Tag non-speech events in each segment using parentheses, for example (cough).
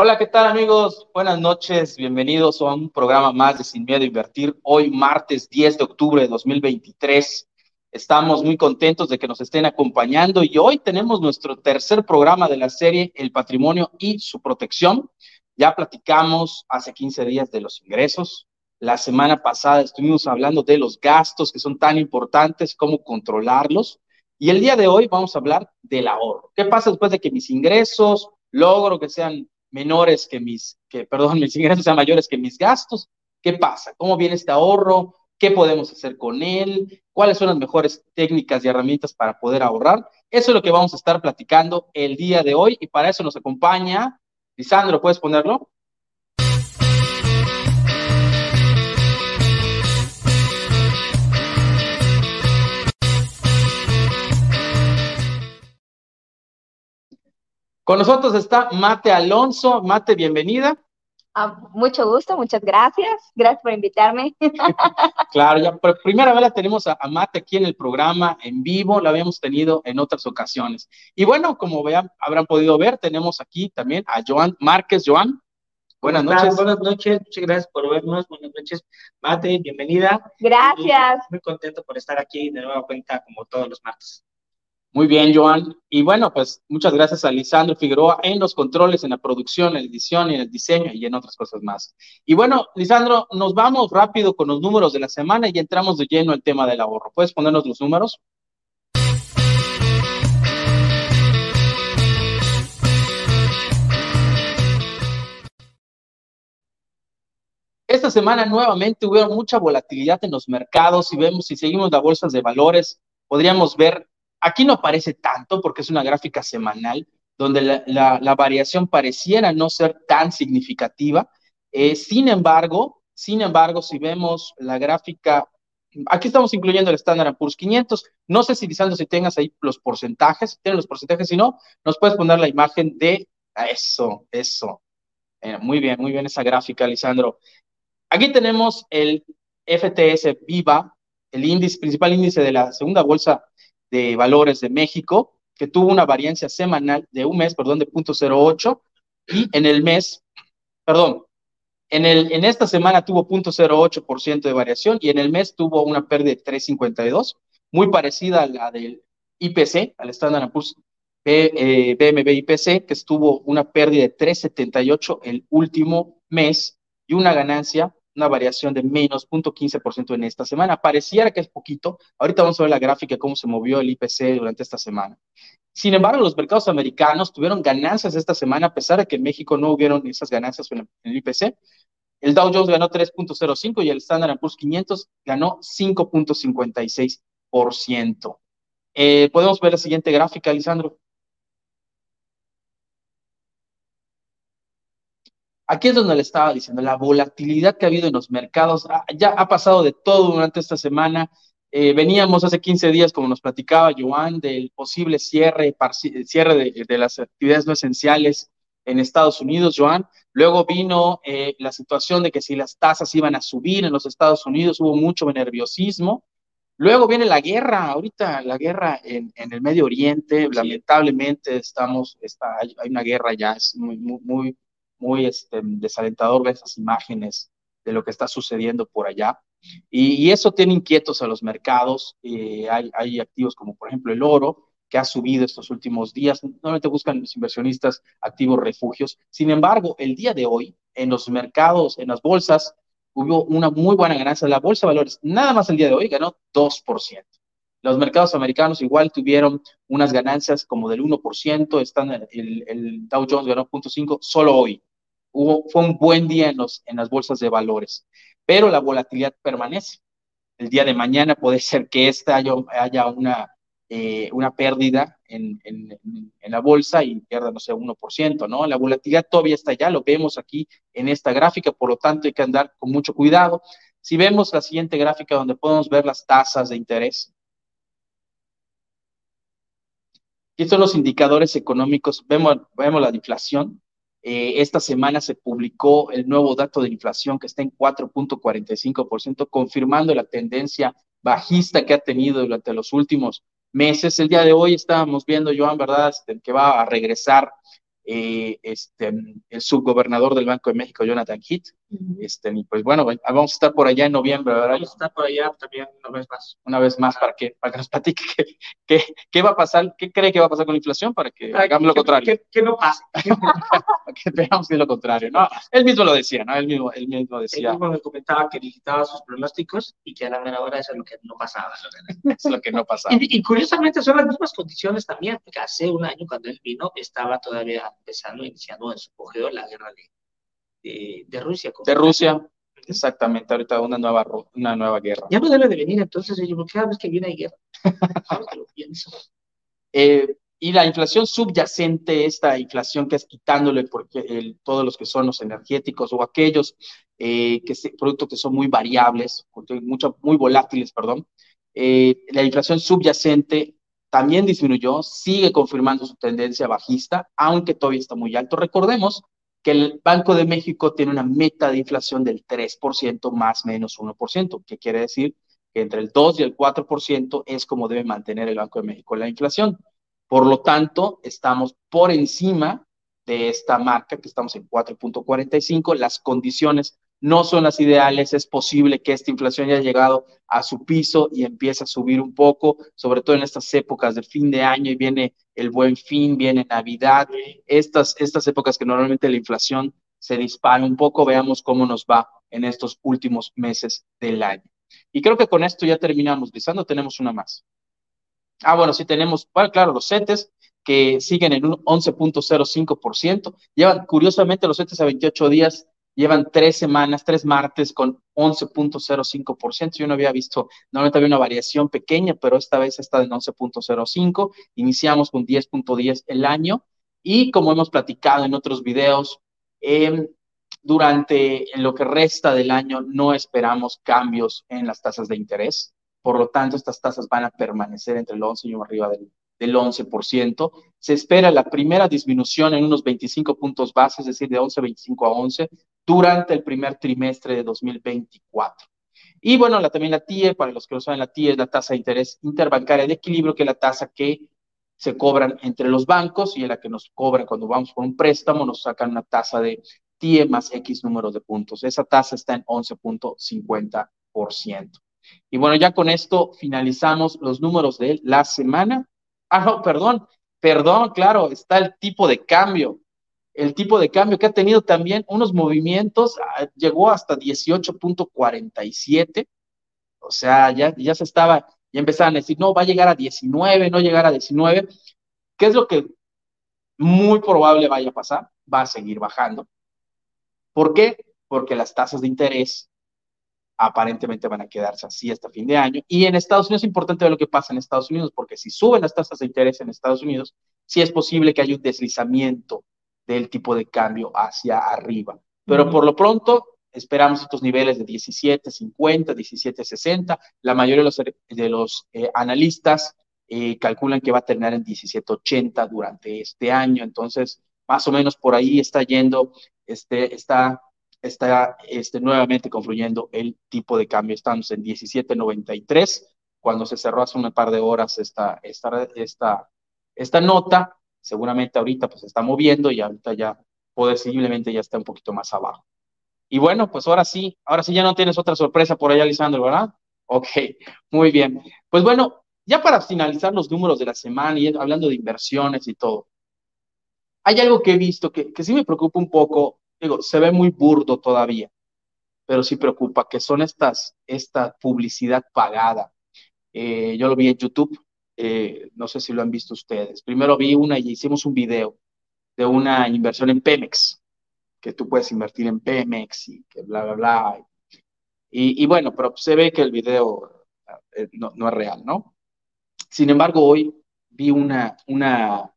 Hola, ¿qué tal amigos? Buenas noches, bienvenidos a un programa más de Sin Miedo a Invertir. Hoy martes 10 de octubre de 2023. Estamos muy contentos de que nos estén acompañando y hoy tenemos nuestro tercer programa de la serie El patrimonio y su protección. Ya platicamos hace 15 días de los ingresos. La semana pasada estuvimos hablando de los gastos que son tan importantes, cómo controlarlos. Y el día de hoy vamos a hablar del ahorro. ¿Qué pasa después de que mis ingresos logro que sean menores que mis, que, perdón, mis ingresos sean mayores que mis gastos. ¿Qué pasa? ¿Cómo viene este ahorro? ¿Qué podemos hacer con él? ¿Cuáles son las mejores técnicas y herramientas para poder ahorrar? Eso es lo que vamos a estar platicando el día de hoy y para eso nos acompaña Lisandro, ¿puedes ponerlo? Con nosotros está Mate Alonso. Mate, bienvenida. Ah, mucho gusto, muchas gracias. Gracias por invitarme. (laughs) claro, ya por primera vez la tenemos a, Mate aquí en el programa en vivo, la habíamos tenido en otras ocasiones. Y bueno, como vean, habrán podido ver, tenemos aquí también a Joan Márquez. Joan, buenas noches. Buenas noches, muchas gracias por vernos. Buenas noches, Mate, bienvenida. Gracias. muy contento por estar aquí de nueva cuenta como todos los martes. Muy bien, Joan. Y bueno, pues muchas gracias a Lisandro Figueroa en los controles, en la producción, en la edición, en el diseño y en otras cosas más. Y bueno, Lisandro, nos vamos rápido con los números de la semana y entramos de lleno al tema del ahorro. ¿Puedes ponernos los números? Esta semana nuevamente hubo mucha volatilidad en los mercados. Si vemos, si seguimos las bolsas de valores, podríamos ver Aquí no aparece tanto porque es una gráfica semanal donde la, variación pareciera no ser tan significativa. Eh, sin embargo, sin embargo, si vemos la gráfica, aquí estamos incluyendo el Standard Poor's 500. No sé si, Lisandro, si tengas ahí los porcentajes, tienes los porcentajes, si no, nos puedes poner la imagen de eso, eso. Eh, muy bien, muy bien esa gráfica, Lisandro. Aquí tenemos el FTS Viva, el índice, principal índice de la segunda bolsa de valores de México, que tuvo una variancia semanal de un mes, perdón, de 0.08, y en el mes, perdón, en, el, en esta semana tuvo 0.08% de variación y en el mes tuvo una pérdida de 3.52, muy parecida a la del IPC, al Standard Poor's BMB eh, IPC, que estuvo una pérdida de 3.78 el último mes y una ganancia una variación de menos 0.15% en esta semana. Pareciera que es poquito. Ahorita vamos a ver la gráfica de cómo se movió el IPC durante esta semana. Sin embargo, los mercados americanos tuvieron ganancias esta semana, a pesar de que en México no hubieron esas ganancias en el IPC. El Dow Jones ganó 3.05 y el Standard Poor's 500 ganó 5.56%. Eh, Podemos ver la siguiente gráfica, Lisandro. Aquí es donde le estaba diciendo, la volatilidad que ha habido en los mercados, ah, ya ha pasado de todo durante esta semana. Eh, veníamos hace 15 días, como nos platicaba Joan, del posible cierre, cierre de, las actividades no esenciales en Estados Unidos, Joan. Luego vino eh, la situación de que si las tasas iban a subir en los Estados Unidos, hubo mucho nerviosismo. Luego viene la guerra, ahorita la guerra en, el Medio Oriente, lamentablemente estamos, está, hay, una guerra ya, es muy, muy, muy muy este, desalentador ver esas imágenes de lo que está sucediendo por allá. Y, eso tiene inquietos a los mercados. Eh, hay, hay, activos como por ejemplo el oro, que ha subido estos últimos días. Normalmente buscan los inversionistas activos refugios. Sin embargo, el día de hoy, en los mercados, en las bolsas, hubo una muy buena ganancia. La bolsa de valores, nada más el día de hoy, ganó 2%. Los mercados americanos igual tuvieron unas ganancias como del 1%, están el, el Dow Jones ganó 0.5 solo hoy fue un buen día en, las bolsas de valores, pero la volatilidad permanece. El día de mañana puede ser que esta haya, una, eh, una pérdida en, la bolsa y pierda, no sé, 1%, ¿no? La volatilidad todavía está allá, lo vemos aquí en esta gráfica, por lo tanto hay que andar con mucho cuidado. Si vemos la siguiente gráfica donde podemos ver las tasas de interés, aquí son los indicadores económicos, vemos, vemos la inflación, eh, esta semana se publicó el nuevo dato de inflación que está en 4.45%, confirmando la tendencia bajista que ha tenido durante los últimos meses. El día de hoy estábamos viendo, Joan, ¿verdad?, este, que va a regresar eh, este, el subgobernador del Banco de México, Jonathan Heath. Este, y pues bueno, vamos a estar por allá en noviembre, ¿verdad? Vamos a estar por allá también una vez más. Una vez más para que, para que nos platique qué, qué, va a pasar, qué cree que va a pasar con la inflación para que hagamos lo contrario. Que, no pase. (laughs) para que veamos que es lo contrario. No, él mismo lo decía, ¿no? Él mismo, él mismo decía. Él mismo me comentaba que digitaba sus pronósticos y que a la mera hora eso es lo que no pasaba. (laughs) es lo que no pasaba. Y, y, curiosamente son las mismas condiciones también, porque hace un año cuando él vino estaba todavía empezando, iniciando en su cogeo la guerra de, de, Rusia. De Rusia, exactamente, ahorita una nueva, una nueva guerra. Ya no debe de venir entonces, porque cada vez que viene hay guerra. (laughs) lo pienso. Eh, y la inflación subyacente, esta inflación que es quitándole porque el, todos los que son los energéticos o aquellos eh, que productos que son muy variables, mucho, muy volátiles, perdón, eh, la inflación subyacente también disminuyó, sigue confirmando su tendencia bajista, aunque todavía está muy alto. Recordemos que el Banco de México tiene una meta de inflación del 3% más menos 1%, que quiere decir que entre el 2 y el 4% es como debe mantener el Banco de México la inflación. Por lo tanto, estamos por encima de esta marca, que estamos en 4.45. Las condiciones no son las ideales, es posible que esta inflación haya llegado a su piso y empiece a subir un poco, sobre todo en estas épocas de fin de año y viene el buen fin, viene Navidad, estas, estas épocas que normalmente la inflación se dispara un poco, veamos cómo nos va en estos últimos meses del año. Y creo que con esto ya terminamos, Lisando, tenemos una más. Ah, bueno, sí tenemos, bueno, claro, los CETES que siguen en un 11.05%, llevan curiosamente los CETES a 28 días llevan tres semanas, tres martes con 11.05%. Yo no había visto, normalmente había una variación pequeña, pero esta vez está en 11.05. Iniciamos con 10.10 el año y como hemos platicado en otros videos, em, durante lo que resta del año no esperamos cambios en las tasas de interés. Por lo tanto, estas tasas van a permanecer entre el 11 y arriba del, del 11%. Se espera la primera disminución en unos 25 puntos base, es decir, de 11.25 a 11, durante el primer trimestre de 2024. Y bueno, la, también la TIE, para los que no saben, la TIE es la tasa de interés interbancaria de equilibrio, que es la tasa que se cobran entre los bancos y en la que nos cobran cuando vamos por un préstamo, nos sacan una tasa de TIE más X números de puntos. Esa tasa está en 11.50%. Y bueno, ya con esto finalizamos los números de la semana. Ah, no, perdón, perdón, claro, está el tipo de cambio. El tipo de cambio que ha tenido también unos movimientos, ah, llegó hasta 18.47, o sea, ya, ya se estaba, ya empezaban a decir, no, va a llegar a 19, no llegar a 19. ¿Qué es lo que muy probable vaya a pasar? Va a seguir bajando. ¿Por qué? Porque las tasas de interés aparentemente van a quedarse así hasta fin de año. Y en Estados Unidos es importante ver lo que pasa en Estados Unidos, porque si suben las tasas de interés en Estados Unidos, sí es posible que haya un deslizamiento del tipo de cambio hacia arriba. Pero por lo pronto esperamos estos niveles de 17.50, 17.60. La mayoría de los, de los eh, analistas eh, calculan que va a terminar en 17.80 durante este año. Entonces, más o menos por ahí está yendo, este, está está este, nuevamente confluyendo el tipo de cambio. Estamos en 17.93 cuando se cerró hace un par de horas esta, esta, esta, esta nota. Seguramente ahorita pues se está moviendo y ahorita ya posiblemente ya está un poquito más abajo. Y bueno, pues ahora sí, ahora sí ya no tienes otra sorpresa por allá, Lisandro, ¿verdad? Ok, muy bien. Pues bueno, ya para finalizar los números de la semana y hablando de inversiones y todo, hay algo que he visto que, que sí me preocupa un poco digo, se ve muy burdo todavía, pero sí preocupa, que son estas, esta publicidad pagada. Eh, yo lo vi en YouTube, eh, no sé si lo han visto ustedes. Primero vi una y hicimos un video de una inversión en Pemex, que tú puedes invertir en Pemex y que bla, bla, bla. Y, y bueno, pero se ve que el video eh, no, no, es real, ¿no? Sin embargo, hoy vi una, una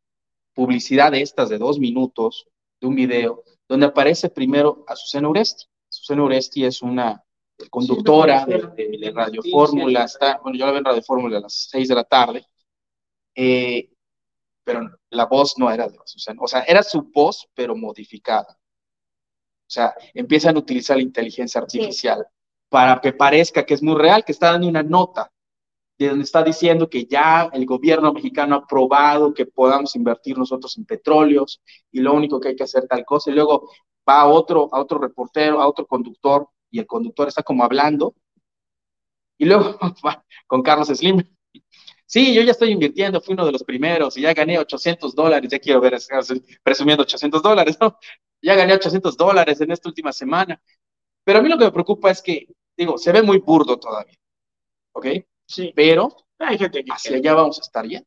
publicidad de estas de dos minutos, de un video, donde aparece primero Azucena Uresti. Azucena Uresti es una conductora de, Radio Fórmula, está, bueno, yo la veo en Radio Fórmula a las seis de la tarde, eh, pero la voz no era de Azucena, o sea, era su voz, pero modificada. O sea, empiezan a utilizar la inteligencia artificial para que parezca que es muy real, que está dando una nota. De donde está diciendo que ya el gobierno mexicano ha aprobado que podamos invertir nosotros en petróleos y lo único que hay que hacer tal cosa. Y luego va a otro, a otro reportero, a otro conductor, y el conductor está como hablando. Y luego (laughs) va con Carlos Slim. Sí, yo ya estoy invirtiendo, fui uno de los primeros y ya gané 800 dólares, ya quiero ver, presumiendo 800 dólares, ¿no? (laughs) Ya gané 800 dólares en esta última semana. Pero a mí lo que me preocupa es que, digo, se ve muy burdo todavía, ¿ok? Sí. Pero hay gente que hacia allá vamos a estar yendo.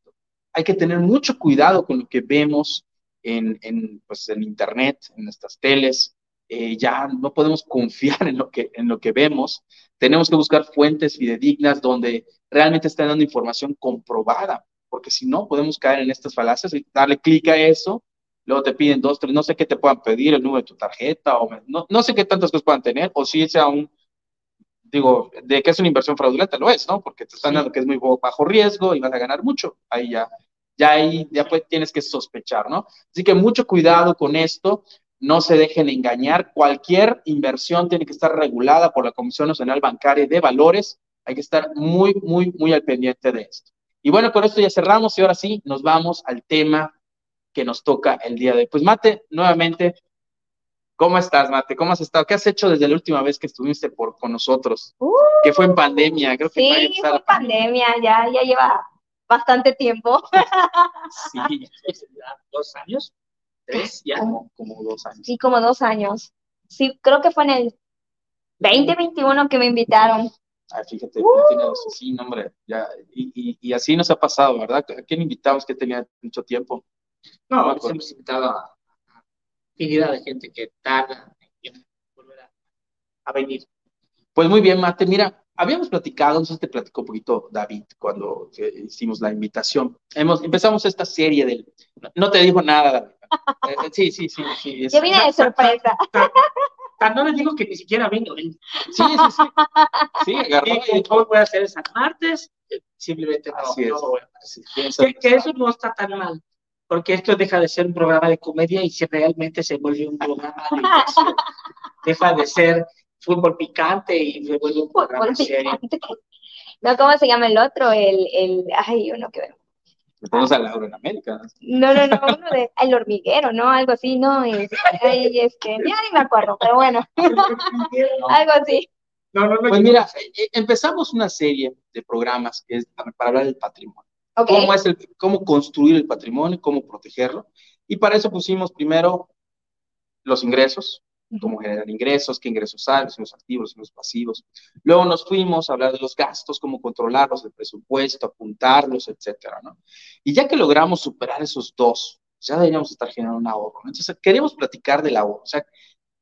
Hay que tener mucho cuidado con lo que vemos en, en, pues, en Internet, en nuestras teles. Eh, ya no podemos (laughs) confiar en lo, que, en lo que vemos. Tenemos que buscar fuentes fidedignas donde realmente estén dando información comprobada, porque si no, podemos caer en estas falacias y darle clic a eso. Luego te piden dos, tres, no sé qué te puedan pedir, el número de tu tarjeta, o no, no sé qué tantas cosas puedan tener, o si sea un, digo, de que es una inversión fraudulenta, lo es, ¿no? Porque te están dando que es muy bajo riesgo y vas a ganar mucho. Ahí ya, ya ahí, ya pues tienes que sospechar, ¿no? Así que mucho cuidado con esto, no se dejen engañar. Cualquier inversión tiene que estar regulada por la Comisión Nacional Bancaria de Valores. Hay que estar muy, muy, muy al pendiente de esto. Y bueno, con esto ya cerramos y ahora sí nos vamos al tema que nos toca el día de hoy. Pues Mate, nuevamente, ¿Cómo estás, Mate? ¿Cómo has estado? ¿Qué has hecho desde la última vez que estuviste por, con nosotros? Uh, que fue en pandemia, creo que Sí, fue en pandemia, ya, ya lleva bastante tiempo. sí, (laughs) dos años, tres, ya. Como, como, dos años. Sí, como dos años. Sí, creo que fue en el 2021 que me invitaron. Ah, fíjate, uh. tiene sí, hombre, ya, y, y, y, así nos ha pasado, ¿verdad? ¿A quién invitamos que tenía mucho tiempo? No, no hemos invitado a infinidad de gente que tarda en volver a, venir. Pues muy bien, Mate. Mira, habíamos platicado, no sé si te platicó un poquito David cuando hicimos la invitación. Hemos, empezamos esta serie del. No, te dijo nada, David. Eh, (laughs) eh, sí, sí, sí. sí Yo vine de sorpresa. no les digo que ni siquiera vengo. Sí, sí, sí. Sí, agarró. Y, voy a hacer es martes, eh, simplemente no, Así no voy a que, eso no está tan mal porque esto deja de ser un programa de comedia y si realmente se vuelve un programa de (laughs) deja de ser fútbol picante y se vuelve un programa serio. No, ¿cómo se llama el otro? El, el, ay, uno que vemos. Tenemos a Laura en América. No, no, no, uno de El Hormiguero, ¿no? Algo así, ¿no? Es, ay, este, ya ni me acuerdo, pero bueno. (laughs) Algo así. No, no, no, pues mira, eh, empezamos una serie de programas que es para hablar del patrimonio. Cómo, es el, cómo construir el patrimonio, cómo protegerlo. Y para eso pusimos primero los ingresos, cómo generar ingresos, qué ingresos hay, los activos, los pasivos. Luego nos fuimos a hablar de los gastos, cómo controlarlos, el presupuesto, apuntarlos, etcétera, ¿no? Y ya que logramos superar esos dos, ya deberíamos estar generando un ahorro. Entonces, queremos platicar del ahorro. O sea,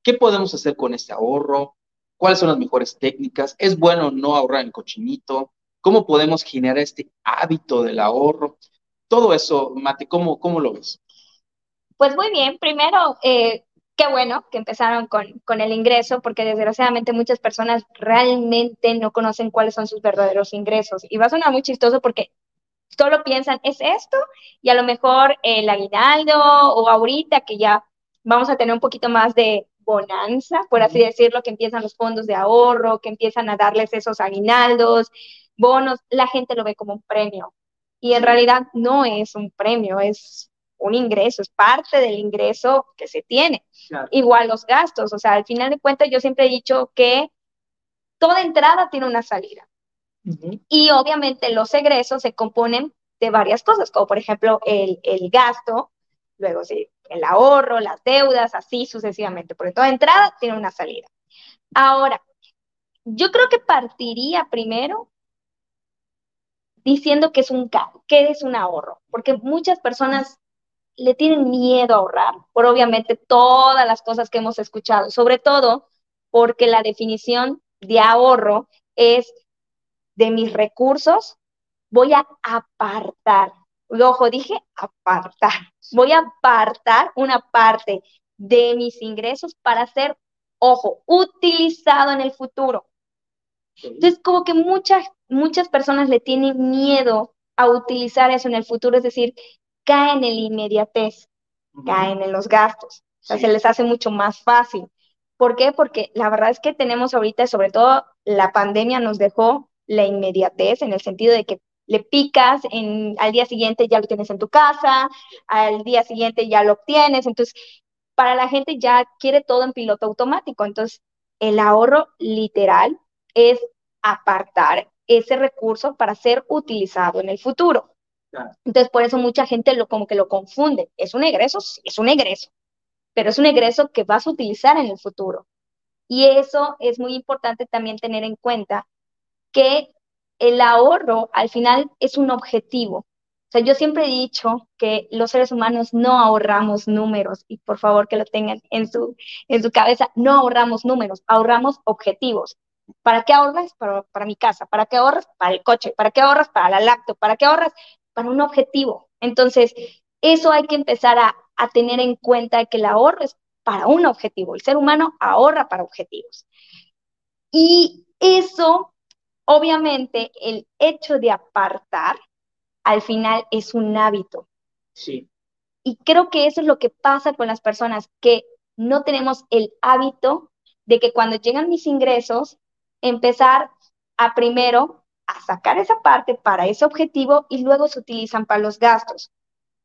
¿qué podemos hacer con este ahorro? ¿Cuáles son las mejores técnicas? ¿Es bueno no ahorrar en cochinito? ¿Cómo podemos generar este hábito del ahorro? Todo eso, Mate, ¿cómo, cómo lo ves? Pues muy bien, primero, eh, qué bueno que empezaron con, con el ingreso, porque desgraciadamente muchas personas realmente no conocen cuáles son sus verdaderos ingresos. Y va a sonar muy chistoso porque solo piensan, es esto, y a lo mejor el aguinaldo o ahorita que ya vamos a tener un poquito más de bonanza, por así decirlo, que empiezan los fondos de ahorro, que empiezan a darles esos aguinaldos, bonos, la gente lo ve como un premio. Y en realidad no es un premio, es un ingreso, es parte del ingreso que se tiene. Igual los gastos, o sea, al final de cuentas yo siempre he dicho que toda entrada tiene una salida. Y obviamente los egresos se componen de varias cosas, como por ejemplo el, el gasto, luego sí, el ahorro, las deudas, así sucesivamente, porque toda entrada tiene una salida. Ahora, yo creo que partiría primero diciendo que es un que es un ahorro, porque muchas personas le tienen miedo a ahorrar, por obviamente todas las cosas que hemos escuchado, sobre todo porque la definición de ahorro es de mis recursos, voy a apartar. Ojo, dije apartar. Voy a apartar una parte de mis ingresos para ser, ojo, utilizado en el futuro. Entonces, como que muchas, muchas personas le tienen miedo a utilizar eso en el futuro, es decir, caen en la inmediatez, caen en los gastos, o sea, se les hace mucho más fácil. ¿Por qué? Porque la verdad es que tenemos ahorita, sobre todo la pandemia nos dejó la inmediatez en el sentido de que le picas, en, al día siguiente ya lo tienes en tu casa, al día siguiente ya lo obtienes, entonces para la gente ya quiere todo en piloto automático, entonces el ahorro literal es apartar ese recurso para ser utilizado en el futuro. Entonces, por eso mucha gente lo, como que lo confunde. ¿Es un egreso? Sí, es un egreso, pero es un egreso que vas a utilizar en el futuro. Y eso es muy importante también tener en cuenta que el ahorro al final es un objetivo. O sea, yo siempre he dicho que los seres humanos no ahorramos números y por favor que lo tengan en su, en su cabeza, no ahorramos números, ahorramos objetivos. ¿Para qué ahorras? Para, para mi casa. ¿Para qué ahorras? Para el coche. ¿Para qué ahorras? Para la lacto. ¿Para qué ahorras? Para un objetivo. Entonces, eso hay que empezar a, a tener en cuenta que el ahorro es para un objetivo. El ser humano ahorra para objetivos. Y eso, obviamente, el hecho de apartar, al final es un hábito. Sí. Y creo que eso es lo que pasa con las personas, que no tenemos el hábito de que cuando llegan mis ingresos, empezar a primero a sacar esa parte para ese objetivo y luego se utilizan para los gastos.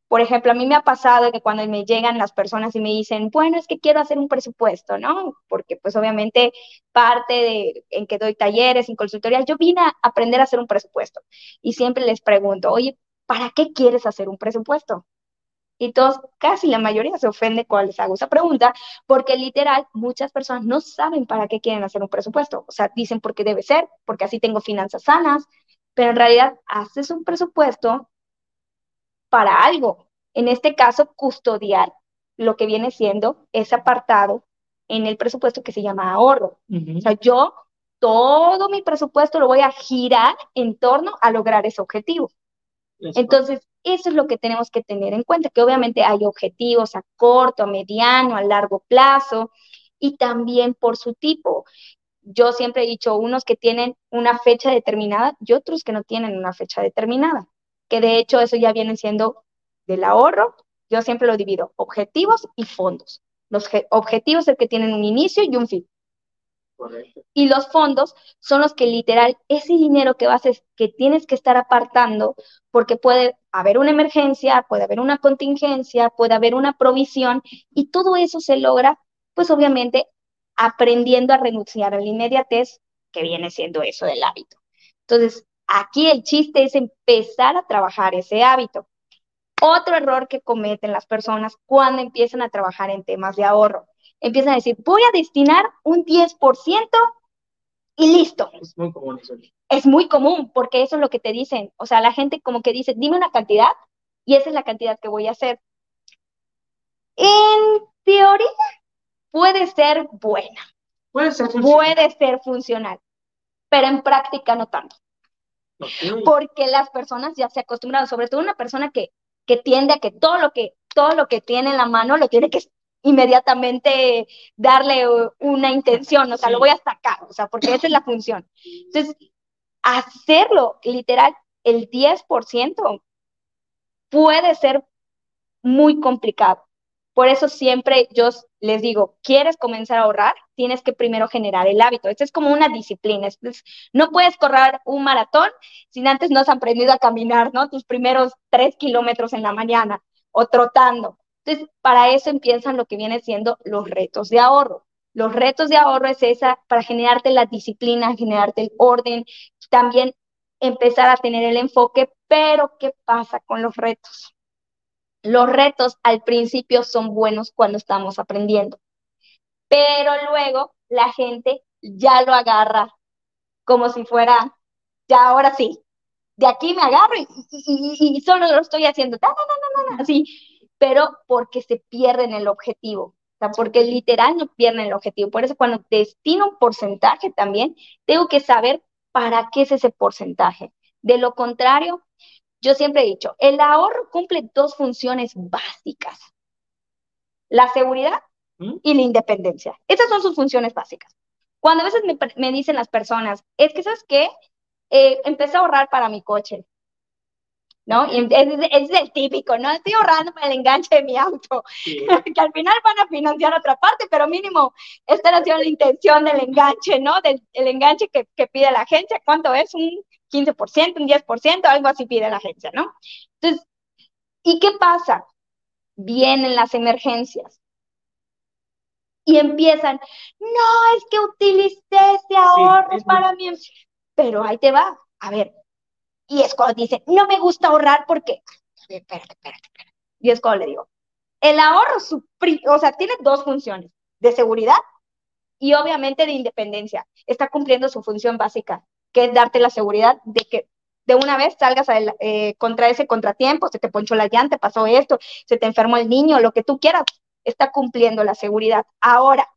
Por ejemplo, a mí me ha pasado que cuando me llegan las personas y me dicen, bueno, es que quiero hacer un presupuesto, ¿no? Porque pues obviamente parte de en que doy talleres, en consultorías, yo vine a aprender a hacer un presupuesto y siempre les pregunto, oye, ¿para qué quieres hacer un presupuesto? Y todos, casi la mayoría se ofende cuando les hago esa pregunta, porque literal muchas personas no saben para qué quieren hacer un presupuesto. O sea, dicen porque debe ser, porque así tengo finanzas sanas, pero en realidad haces un presupuesto para algo. En este caso, custodiar lo que viene siendo ese apartado en el presupuesto que se llama ahorro. O sea, yo todo mi presupuesto lo voy a girar en torno a lograr ese objetivo. Entonces, eso es lo que tenemos que tener en cuenta, que obviamente hay objetivos a corto, a mediano, a largo plazo y también por su tipo. Yo siempre he dicho, unos que tienen una fecha determinada y otros que no tienen una fecha determinada, que de hecho eso ya viene siendo del ahorro, yo siempre lo divido, objetivos y fondos. Los objetivos es el que tienen un inicio y un fin. Y los fondos son los que literal, ese dinero que vas que tienes que estar apartando, porque puede haber una emergencia, puede haber una contingencia, puede haber una provisión, y todo eso se logra, pues obviamente, aprendiendo a renunciar a la inmediatez, que viene siendo eso del hábito. Entonces, aquí el chiste es empezar a trabajar ese hábito. Otro error que cometen las personas cuando empiezan a trabajar en temas de ahorro empiezan a decir, voy a destinar un 10% y listo. Es muy común eso. Es muy común porque eso es lo que te dicen. O sea, la gente como que dice, dime una cantidad y esa es la cantidad que voy a hacer. En teoría puede ser buena. Puede ser funcional. Puede ser funcional, pero en práctica no tanto. Porque las personas ya se acostumbran, sobre todo una persona que, que tiende a que todo lo que todo lo que tiene en la mano lo tiene que inmediatamente darle una intención, o sea, lo voy a sacar, o sea, porque esa es la función. Entonces, hacerlo literal el 10% puede ser muy complicado. Por eso siempre yo les digo, ¿quieres comenzar a ahorrar? Tienes que primero generar el hábito. Esto es como una disciplina. no puedes correr un maratón sin antes no has aprendido a caminar, ¿no? Tus primeros tres kilómetros en la mañana o trotando. Entonces, para eso empiezan lo que viene siendo los retos de ahorro. Los retos de ahorro es esa para generarte la disciplina, generarte el orden, también empezar a tener el enfoque, pero ¿qué pasa con los retos? Los retos al principio son buenos cuando estamos aprendiendo, pero luego la gente ya lo agarra como si fuera, ya ahora sí, de aquí me agarro y, solo lo estoy haciendo, así, pero porque se pierden el objetivo. O sea, porque literal no pierden el objetivo. Por eso cuando destino un porcentaje también, tengo que saber para qué es ese porcentaje. De lo contrario, yo siempre he dicho, el ahorro cumple dos funciones básicas. La seguridad ¿Mm? y la independencia. Esas son sus funciones básicas. Cuando a veces me, dicen las personas, es que, ¿sabes qué? Eh, empecé a ahorrar para mi coche. ¿No? Y es, el típico, ¿no? Estoy ahorrando para el enganche de mi auto, (laughs) que al final van a financiar otra parte, pero mínimo esta era la intención del enganche, ¿no? Del el enganche que, que pide la agencia, ¿cuánto es? Un 15%, un 10%, algo así pide la agencia, ¿no? Entonces, ¿y qué pasa? Vienen las emergencias. Y empiezan, no, es que utilicé ese ahorro para mí. Pero ahí te va. A ver, y es cuando dice, no me gusta ahorrar porque, espérate, espérate, espérate. Y es cuando le digo, el ahorro, o sea, tiene dos funciones, de seguridad y obviamente de independencia. Está cumpliendo su función básica, que es darte la seguridad de que de una vez salgas eh, contra ese contratiempo, se te ponchó la llanta, pasó esto, se te enfermó el niño, lo que tú quieras, está cumpliendo la seguridad. Ahora,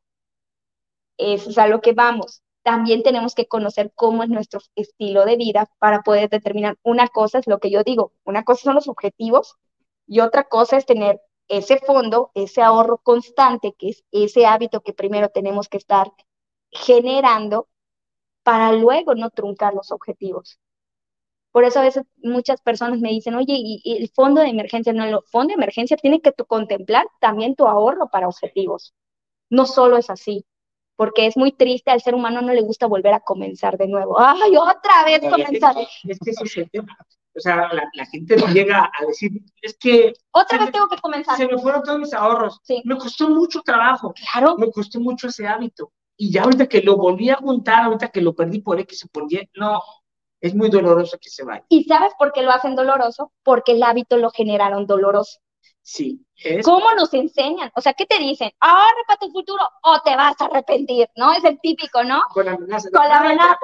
eso es a lo que vamos también tenemos que conocer cómo es nuestro estilo de vida para poder determinar. Una cosa es lo que yo digo, una cosa son los objetivos y otra cosa es tener ese fondo, ese ahorro constante, que es ese hábito que primero tenemos que estar generando para luego no truncar los objetivos. Por eso a veces muchas personas me dicen, oye, y, el fondo de emergencia, no, el fondo de emergencia tiene que contemplar también tu ahorro para objetivos. No solo es así porque es muy triste, al ser humano no le gusta volver a comenzar de nuevo. ¡Ay, otra vez comenzar! Es que ese es el tema. O sea, la, gente llega a decir, es que... Otra vez tengo que comenzar. Se me fueron todos mis ahorros. Sí. Me costó mucho trabajo. Claro. Me costó mucho ese hábito. Y ya ahorita que lo volví a juntar, ahorita que lo perdí por X por Y, no, es muy doloroso que se vaya. ¿Y sabes por qué lo hacen doloroso? Porque el hábito lo generaron doloroso. Sí. ¿Cómo nos enseñan? O sea, ¿qué te dicen? Ahorra para tu futuro o te vas a arrepentir, ¿no? Es el típico, ¿no? Con la amenaza. Con la amenaza,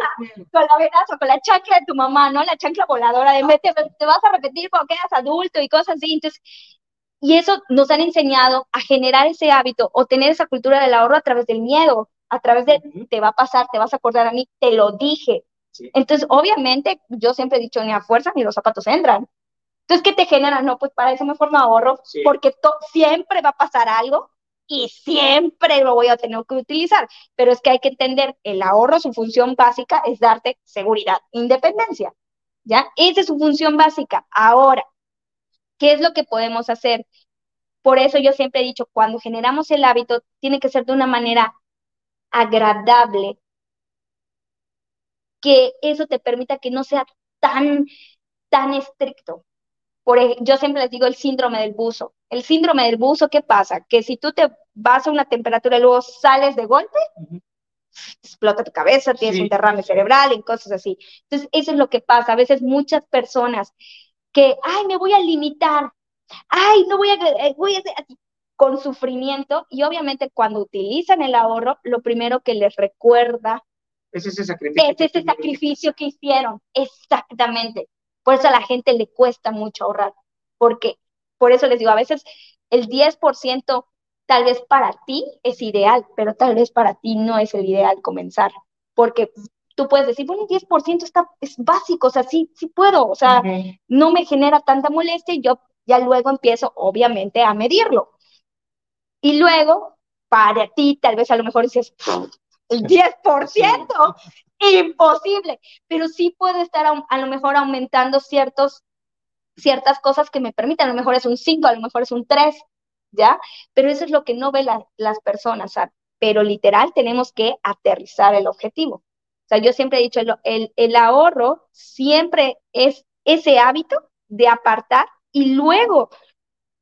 con la amenaza, con la chancla de tu mamá, ¿no? La chancla voladora de te, te vas a arrepentir cuando quedas adulto y cosas así. Entonces, y eso nos han enseñado a generar ese hábito o tener esa cultura del ahorro a través del miedo, a través de te va a pasar, te vas a acordar a mí, te lo dije. Entonces, obviamente, yo siempre he dicho, ni a fuerza ni los zapatos entran. Entonces, ¿qué te genera? No, pues para eso me formo ahorro, porque siempre va a pasar algo y siempre lo voy a tener que utilizar. Pero es que hay que entender, el ahorro, su función básica es darte seguridad, independencia. ¿Ya? Esa es su función básica. Ahora, ¿qué es lo que podemos hacer? Por eso yo siempre he dicho, cuando generamos el hábito, tiene que ser de una manera agradable, que eso te permita que no sea tan, tan estricto. Por, yo siempre les digo el síndrome del buzo. El síndrome del buzo, ¿qué pasa? Que si tú te vas a una temperatura y luego sales de golpe, explota tu cabeza, tienes un derrame cerebral y cosas así. Entonces, eso es lo que pasa. A veces muchas personas que, ay, me voy a limitar, ay, no voy a, eh, voy a con sufrimiento y obviamente cuando utilizan el ahorro, lo primero que les recuerda es ese sacrificio, es ese sacrificio que hicieron, exactamente. Por eso a la gente le cuesta mucho ahorrar, porque por eso les digo, a veces el 10% tal vez para ti es ideal, pero tal vez para ti no es el ideal comenzar, porque tú puedes decir, bueno, el 10% está, es básico, o sea, sí, sí puedo, o sea, no me genera tanta molestia y yo ya luego empiezo, obviamente, a medirlo. Y luego, para ti, tal vez a lo mejor dices, el 10%, imposible, pero sí puede estar a, lo mejor aumentando ciertos, ciertas cosas que me permiten, a lo mejor es un 5, a lo mejor es un 3, ¿ya? Pero eso es lo que no ven las personas, pero literal tenemos que aterrizar el objetivo. O sea, yo siempre he dicho, el, el ahorro siempre es ese hábito de apartar y luego,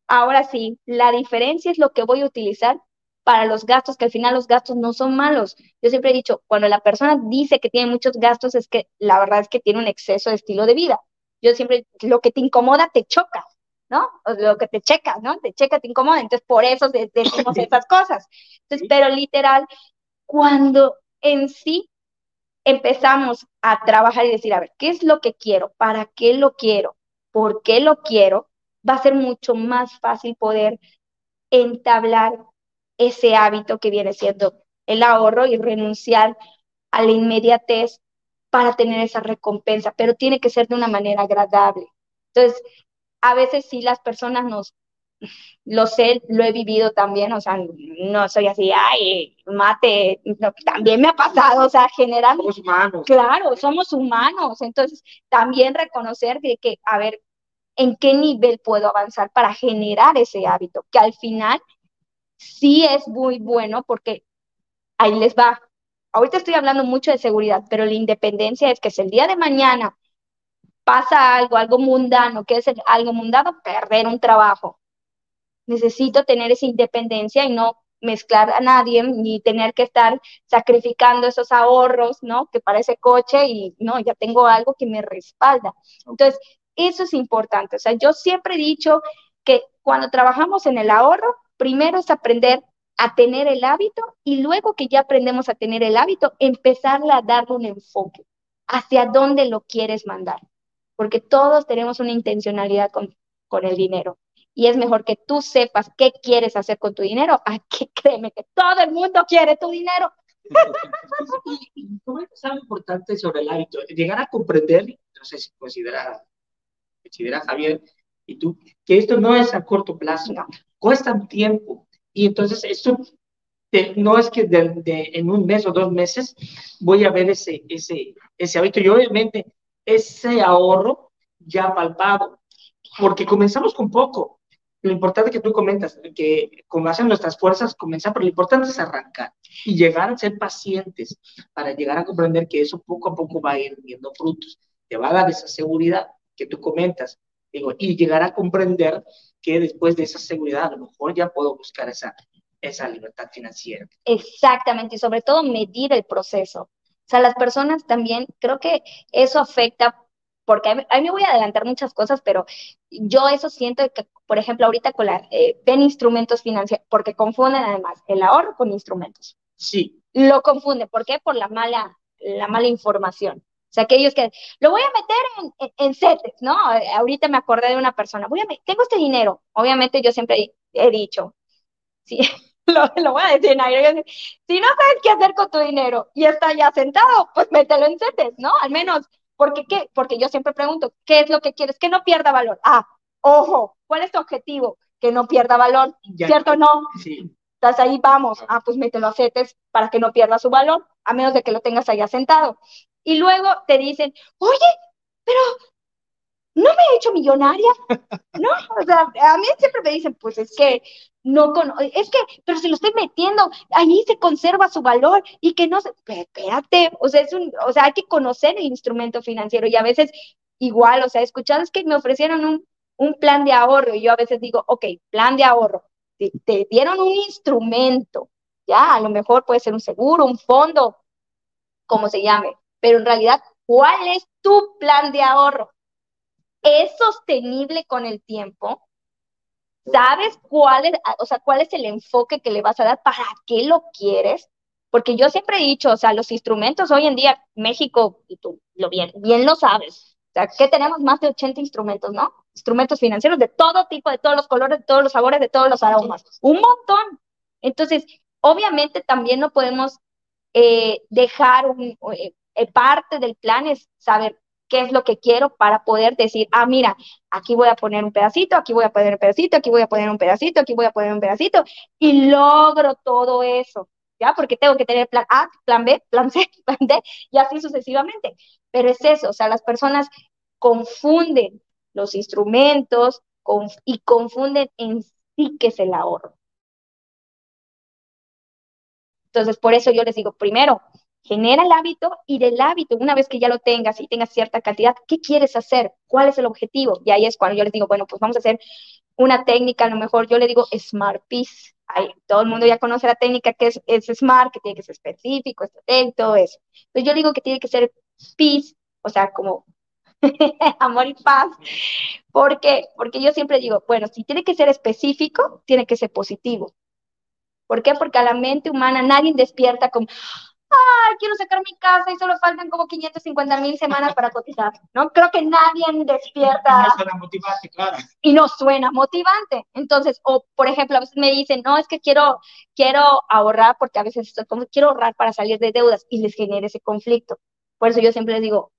ahora sí, la diferencia es lo que voy a utilizar para los gastos, que al final los gastos no son malos. Yo siempre he dicho, cuando la persona dice que tiene muchos gastos, es que la verdad es que tiene un exceso de estilo de vida. Yo siempre, lo que te incomoda te choca, ¿no? O lo que te checa, ¿no? Te checa, te incomoda. Entonces, por eso decimos esas cosas. Entonces, pero literal, cuando en sí empezamos a trabajar y decir, a ver, ¿qué es lo que quiero? ¿Para qué lo quiero? ¿Por qué lo quiero? Va a ser mucho más fácil poder entablar ese hábito que viene siendo el ahorro y renunciar a la inmediatez para tener esa recompensa, pero tiene que ser de una manera agradable. Entonces, a veces sí las personas nos, lo sé, lo he vivido también, o sea, no soy así, ay, mate, también me ha pasado, o sea, generalmente. Somos humanos. Claro, somos humanos, entonces también reconocer que, que, a ver, en qué nivel puedo avanzar para generar ese hábito, que al final sí es muy bueno porque ahí les va. Ahorita estoy hablando mucho de seguridad, pero la independencia es que si el día de mañana pasa algo, algo mundano, que es algo mundano, perder un trabajo. Necesito tener esa independencia y no mezclar a nadie ni tener que estar sacrificando esos ahorros, ¿no? Que para ese coche y no, ya tengo algo que me respalda. Entonces, eso es importante. O sea, yo siempre he dicho que cuando trabajamos en el ahorro, primero es aprender a tener el hábito y luego que ya aprendemos a tener el hábito, empezar a darle un enfoque hacia dónde lo quieres mandar. Porque todos tenemos una intencionalidad con, con el dinero y es mejor que tú sepas qué quieres hacer con tu dinero, a que (laughs) créeme que todo el mundo quiere tu dinero. (laughs) ¿Cómo es algo importante sobre el hábito? Llegar a comprender, no sé si considera, considera Javier y tú, que esto no es a corto plazo, un tiempo. Y entonces esto no es que en un mes o dos meses voy a ver ese, ese, ese hábito. Y obviamente ese ahorro ya palpado, porque comenzamos con poco lo importante que tú comentas, que con base en nuestras fuerzas comenzar, pero lo importante es arrancar y llegar a ser pacientes para llegar a comprender que eso poco a poco va a ir viendo frutos. Te va a dar esa seguridad que tú comentas, digo, y llegar a comprender que después de esa seguridad a lo mejor ya puedo buscar esa, esa libertad financiera. Exactamente, y sobre todo medir el proceso. O sea, las personas también, creo que eso afecta porque a mí, me voy a adelantar muchas cosas, pero yo eso siento que, por ejemplo, ahorita con la, eh, ven instrumentos financieros, porque confunden además el ahorro con instrumentos. Sí. Lo confunden, ¿por qué? Por la mala, la mala información. O sea, aquellos que lo voy a meter en, en, CETES, ¿no? Ahorita me acordé de una persona, voy a tengo este dinero. Obviamente yo siempre he dicho, sí, (laughs) lo, lo voy a decir, si no sabes qué hacer con tu dinero y está ya sentado, pues mételo en CETES, ¿no? Al menos ¿Por qué? Porque yo siempre pregunto, ¿qué es lo que quieres? Que no pierda valor. Ah, ojo, ¿cuál es tu objetivo? Que no pierda valor, ¿cierto o no? Sí. Estás ahí, vamos. Ah, pues mételo a CETES para que no pierda su valor, a menos de que lo tengas ahí sentado. Y luego te dicen, oye, pero no me he hecho millonaria, (laughs) ¿no? O sea, a mí siempre me dicen, pues es que no con, es que, pero si lo estoy metiendo, ahí se conserva su valor y que no se, espérate, o sea, es un, o sea, hay que conocer el instrumento financiero y a veces igual, o sea, escuchado es que me ofrecieron un, un plan de ahorro y yo a veces digo, ok, plan de ahorro, te, te dieron un instrumento, ya, a lo mejor puede ser un seguro, un fondo, como se llame, pero en realidad, ¿cuál es tu plan de ahorro? es sostenible con el tiempo, sabes cuál es, o sea, cuál es el enfoque que le vas a dar, para qué lo quieres, porque yo siempre he dicho, o sea, los instrumentos hoy en día, México, y tú lo bien, bien lo sabes, o sea, que tenemos más de 80 instrumentos, ¿no? Instrumentos financieros de todo tipo, de todos los colores, de todos los sabores, de todos los aromas, un montón. Entonces, obviamente también no podemos eh, dejar un, eh, parte del plan es saber qué es lo que quiero para poder decir, ah, mira, aquí voy a poner un pedacito, aquí voy a poner un pedacito, aquí voy a poner un pedacito, aquí voy a poner un pedacito, y logro todo eso, ¿ya? Porque tengo que tener plan A, plan B, plan C, (laughs) plan D, y así sucesivamente. Pero es eso, o sea, las personas confunden los instrumentos y confunden en sí que es el ahorro. Entonces, por eso yo les digo, primero, genera el hábito y del hábito, una vez que ya lo tengas y tengas cierta cantidad, ¿qué quieres hacer? ¿Cuál es el objetivo? Y ahí es cuando yo les digo, bueno, pues vamos a hacer una técnica, a lo mejor yo le digo Smart Piece. Ahí, todo el mundo ya conoce la técnica que es, es Smart, que tiene que ser específico, estratégico, todo eso. Entonces yo digo que tiene que ser Peace, o sea, como (laughs) amor y paz. ¿Por qué? Porque yo siempre digo, bueno, si tiene que ser específico, tiene que ser positivo. ¿Por qué? Porque a la mente humana nadie despierta como, ay, quiero sacar mi casa y solo faltan como 550 mil semanas para cotizar, ¿no? Creo que nadie despierta. No suena motivante, claro. Y no suena motivante. Entonces, o por ejemplo, a veces me dicen, no, es que quiero, quiero ahorrar porque a veces estoy como, quiero ahorrar para salir de deudas y les genera ese conflicto. Por eso yo siempre les digo,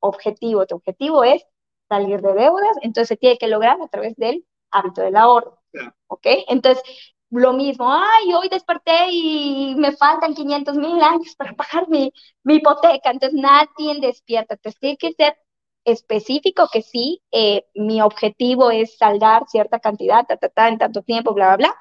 objetivo, tu objetivo es salir de deudas, entonces se tiene que lograr a través del hábito del ahorro. ¿Ok? Entonces, lo mismo, ay, hoy desperté y me faltan 500 mil años para pagar mi, mi hipoteca, entonces nadie despierta, entonces tiene que ser específico que sí, eh, mi objetivo es saldar cierta cantidad, ta, ta, ta, en tanto tiempo, bla, bla, bla,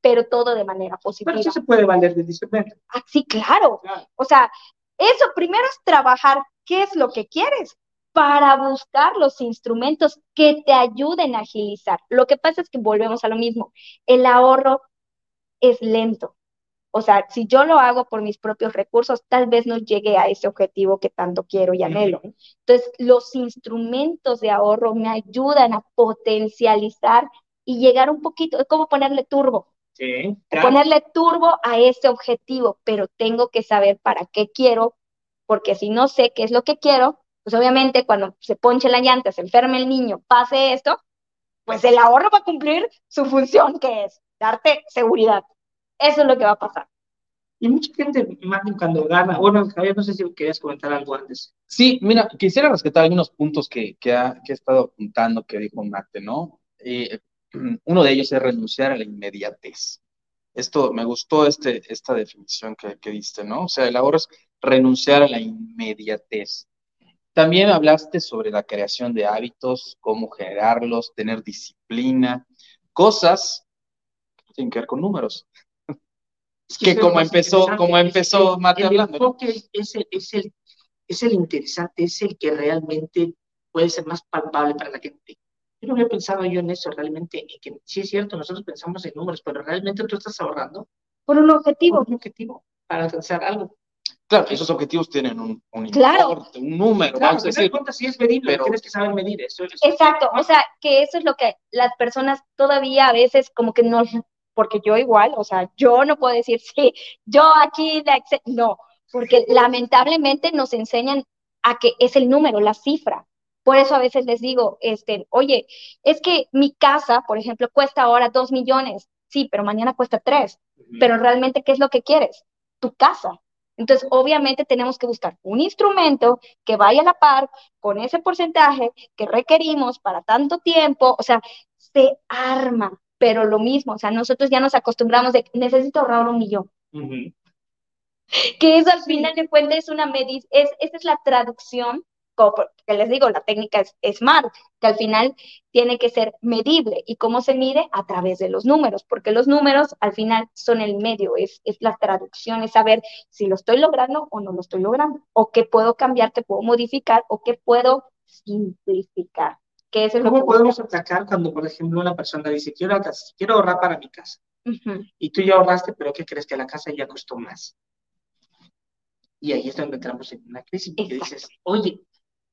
pero todo de manera positiva. Pero eso se puede valer de disciplina. Ah, sí, claro. O sea, eso primero es trabajar qué es lo que quieres para buscar los instrumentos que te ayuden a agilizar. Lo que pasa es que volvemos a lo mismo. El ahorro es lento. O sea, si yo lo hago por mis propios recursos, tal vez no llegue a ese objetivo que tanto quiero y anhelo. Entonces, los instrumentos de ahorro me ayudan a potencializar y llegar un poquito, es como ponerle turbo. Sí, Ponerle turbo a ese objetivo, pero tengo que saber para qué quiero, porque si no sé qué es lo que quiero, pues obviamente cuando se ponche la llanta, se enferme el niño, pase esto, pues el ahorro va a cumplir su función, que es darte seguridad. Eso es lo que va a pasar. Y mucha gente, cuando gana, bueno, Javier, no sé si querías comentar algo antes. Sí, mira, quisiera rescatar algunos puntos que, que, ha, que estado apuntando que dijo Mate, ¿no? Eh, uno de ellos es renunciar a la inmediatez. Esto, me gustó este, esta definición que, que diste, ¿no? O sea, el ahorro es renunciar a la inmediatez. También hablaste sobre la creación de hábitos, cómo generarlos, tener disciplina, cosas que tienen que ver con números. Es que, como empezó, como empezó el, Mate el Enfoque es, el, es, el, es el interesante, es el que realmente puede ser más palpable para la gente. Yo no había pensado yo en eso realmente, y que sí es cierto, nosotros pensamos en números, pero realmente tú estás ahorrando por un objetivo. Por un objetivo, para alcanzar algo. Claro, esos objetivos tienen un, un claro. importe, un número. Claro, vamos a decir, cuenta si es medible, pero... tienes que saber medir eso. eso Exacto, o sea, que eso es lo que las personas todavía a veces como que no, porque yo igual, o sea, yo no puedo decir, (laughs) sí, yo aquí, la no, porque lamentablemente nos enseñan a que es el número, la cifra. Por eso a veces les digo, este, oye, es que mi casa, por ejemplo, cuesta ahora dos millones. Sí, pero mañana cuesta tres. Uh -huh. Pero realmente, ¿qué es lo que quieres? Tu casa. Entonces, obviamente tenemos que buscar un instrumento que vaya a la par con ese porcentaje que requerimos para tanto tiempo, o sea, se arma, pero lo mismo, o sea, nosotros ya nos acostumbramos de necesito ahorrar un millón. Uh -huh. Que eso al sí. final de cuentas es una medida, es, esa es la traducción que les digo, la técnica es SMART, que al final tiene que ser medible. ¿Y cómo se mide? A través de los números, porque los números al final son el medio, es, es la traducción, es saber si lo estoy logrando o no lo estoy logrando, o qué puedo cambiar, qué puedo modificar, o qué puedo simplificar. Que eso es ¿Cómo lo que podemos atacar cuando, por ejemplo, una persona dice, quiero, quiero ahorrar para mi casa? Uh -huh. Y tú ya ahorraste, pero ¿qué crees que la casa ya costó más? Y ahí es donde entramos en una crisis, porque dices, oye,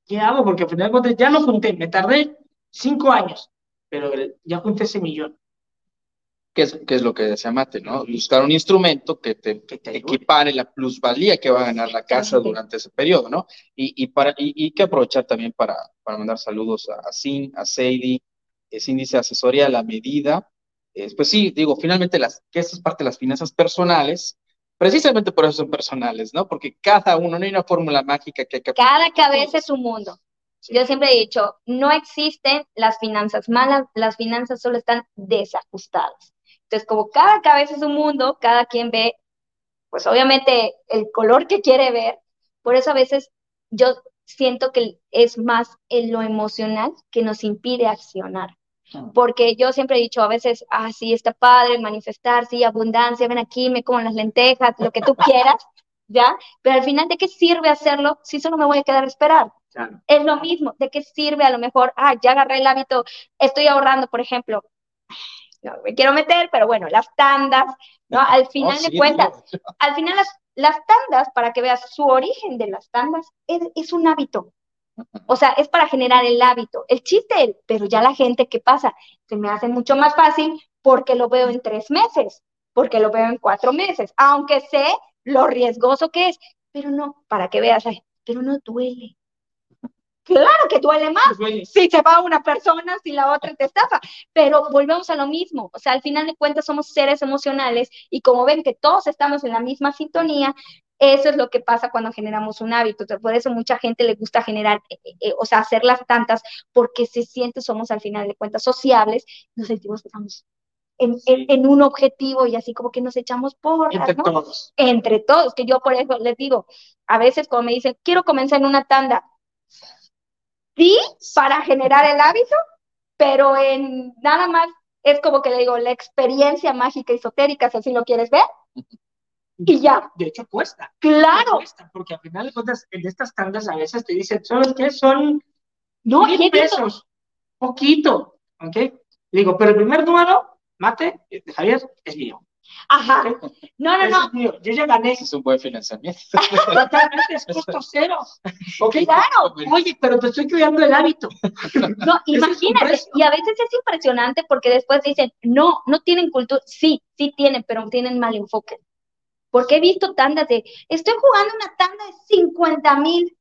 ¿qué hago? Porque al final de cuentas ya lo junté, me tardé cinco años, pero ya junté ese millón. ¿Qué es, qué es lo que decía Mate, no? Buscar un instrumento que te, que te equipare la plusvalía que va a ganar la casa durante ese periodo, ¿no? Y, y, para, y, y que aprovechar también para, para mandar saludos a, a Sin, a Seidi, es índice de asesoría a la medida. Eh, pues sí, digo, finalmente las, que esto es parte de las finanzas personales, precisamente por eso son personales, ¿no? Porque cada uno, no hay una fórmula mágica que hay que... Cada cabeza es un mundo. Yo siempre he dicho, no existen las finanzas malas, las finanzas solo están desajustadas. Entonces, como cada cabeza es un mundo, cada quien ve, pues obviamente el color que quiere ver, por eso a veces yo siento que es más en lo emocional que nos impide accionar. Porque yo siempre he dicho a veces, ah, sí, está padre manifestar, sí, abundancia, ven aquí, me como las lentejas, lo que tú (laughs) quieras, ¿ya? Pero al final, ¿de qué sirve hacerlo si solo me voy a quedar a esperar? Claro. Es lo mismo, ¿de qué sirve a lo mejor? Ah, ya agarré el hábito, estoy ahorrando, por ejemplo, no me quiero meter, pero bueno, las tandas, ¿no? (laughs) Al final oh, de cuentas, al final las, las tandas, para que veas su origen de las tandas, es, es un hábito. O sea, es para generar el hábito. El chiste, pero ya la gente, ¿qué pasa? Se me hace mucho más fácil porque lo veo en tres meses, porque lo veo en cuatro meses, aunque sé lo riesgoso que es, pero no, para que veas, ay, pero no duele. Claro que duele más duele. si se va una persona, si la otra te estafa, pero volvemos a lo mismo, o sea, al final de cuentas somos seres emocionales y como ven que todos estamos en la misma sintonía, eso es lo que pasa cuando generamos un hábito. Por eso mucha gente le gusta generar, eh, eh, o sea, hacerlas tantas, porque se siente, somos al final de cuentas sociables, nos sentimos que estamos en, sí. en, en, un objetivo y así como que nos echamos por Entre ¿no? todos. Entre todos, que yo por eso les digo, a veces como me dicen, quiero comenzar en una tanda, sí para generar el hábito, pero en nada más es como que le digo, la experiencia mágica esotérica, si así lo quieres ver, y ya. De hecho, cuesta. Claro. Cuesta, porque al final de cuentas, en estas tandas a veces te dicen, ¿sabes qué? Son no, mil pesos. Poquito. ¿Ok? Digo, pero el primer número, mate, de Javier, es mío. Ajá. No, no, no. Yo ya gané. Es un buen financiamiento. (laughs) Totalmente, es costo cero. Okay. (laughs) Claro. Oye, pero te estoy creando el hábito. No, (laughs) imagínate. y a veces es impresionante porque después dicen, no, no tienen cultura. Sí, sí tienen, pero tienen mal enfoque. Porque he visto tandas de, estoy jugando una tanda de 50 mil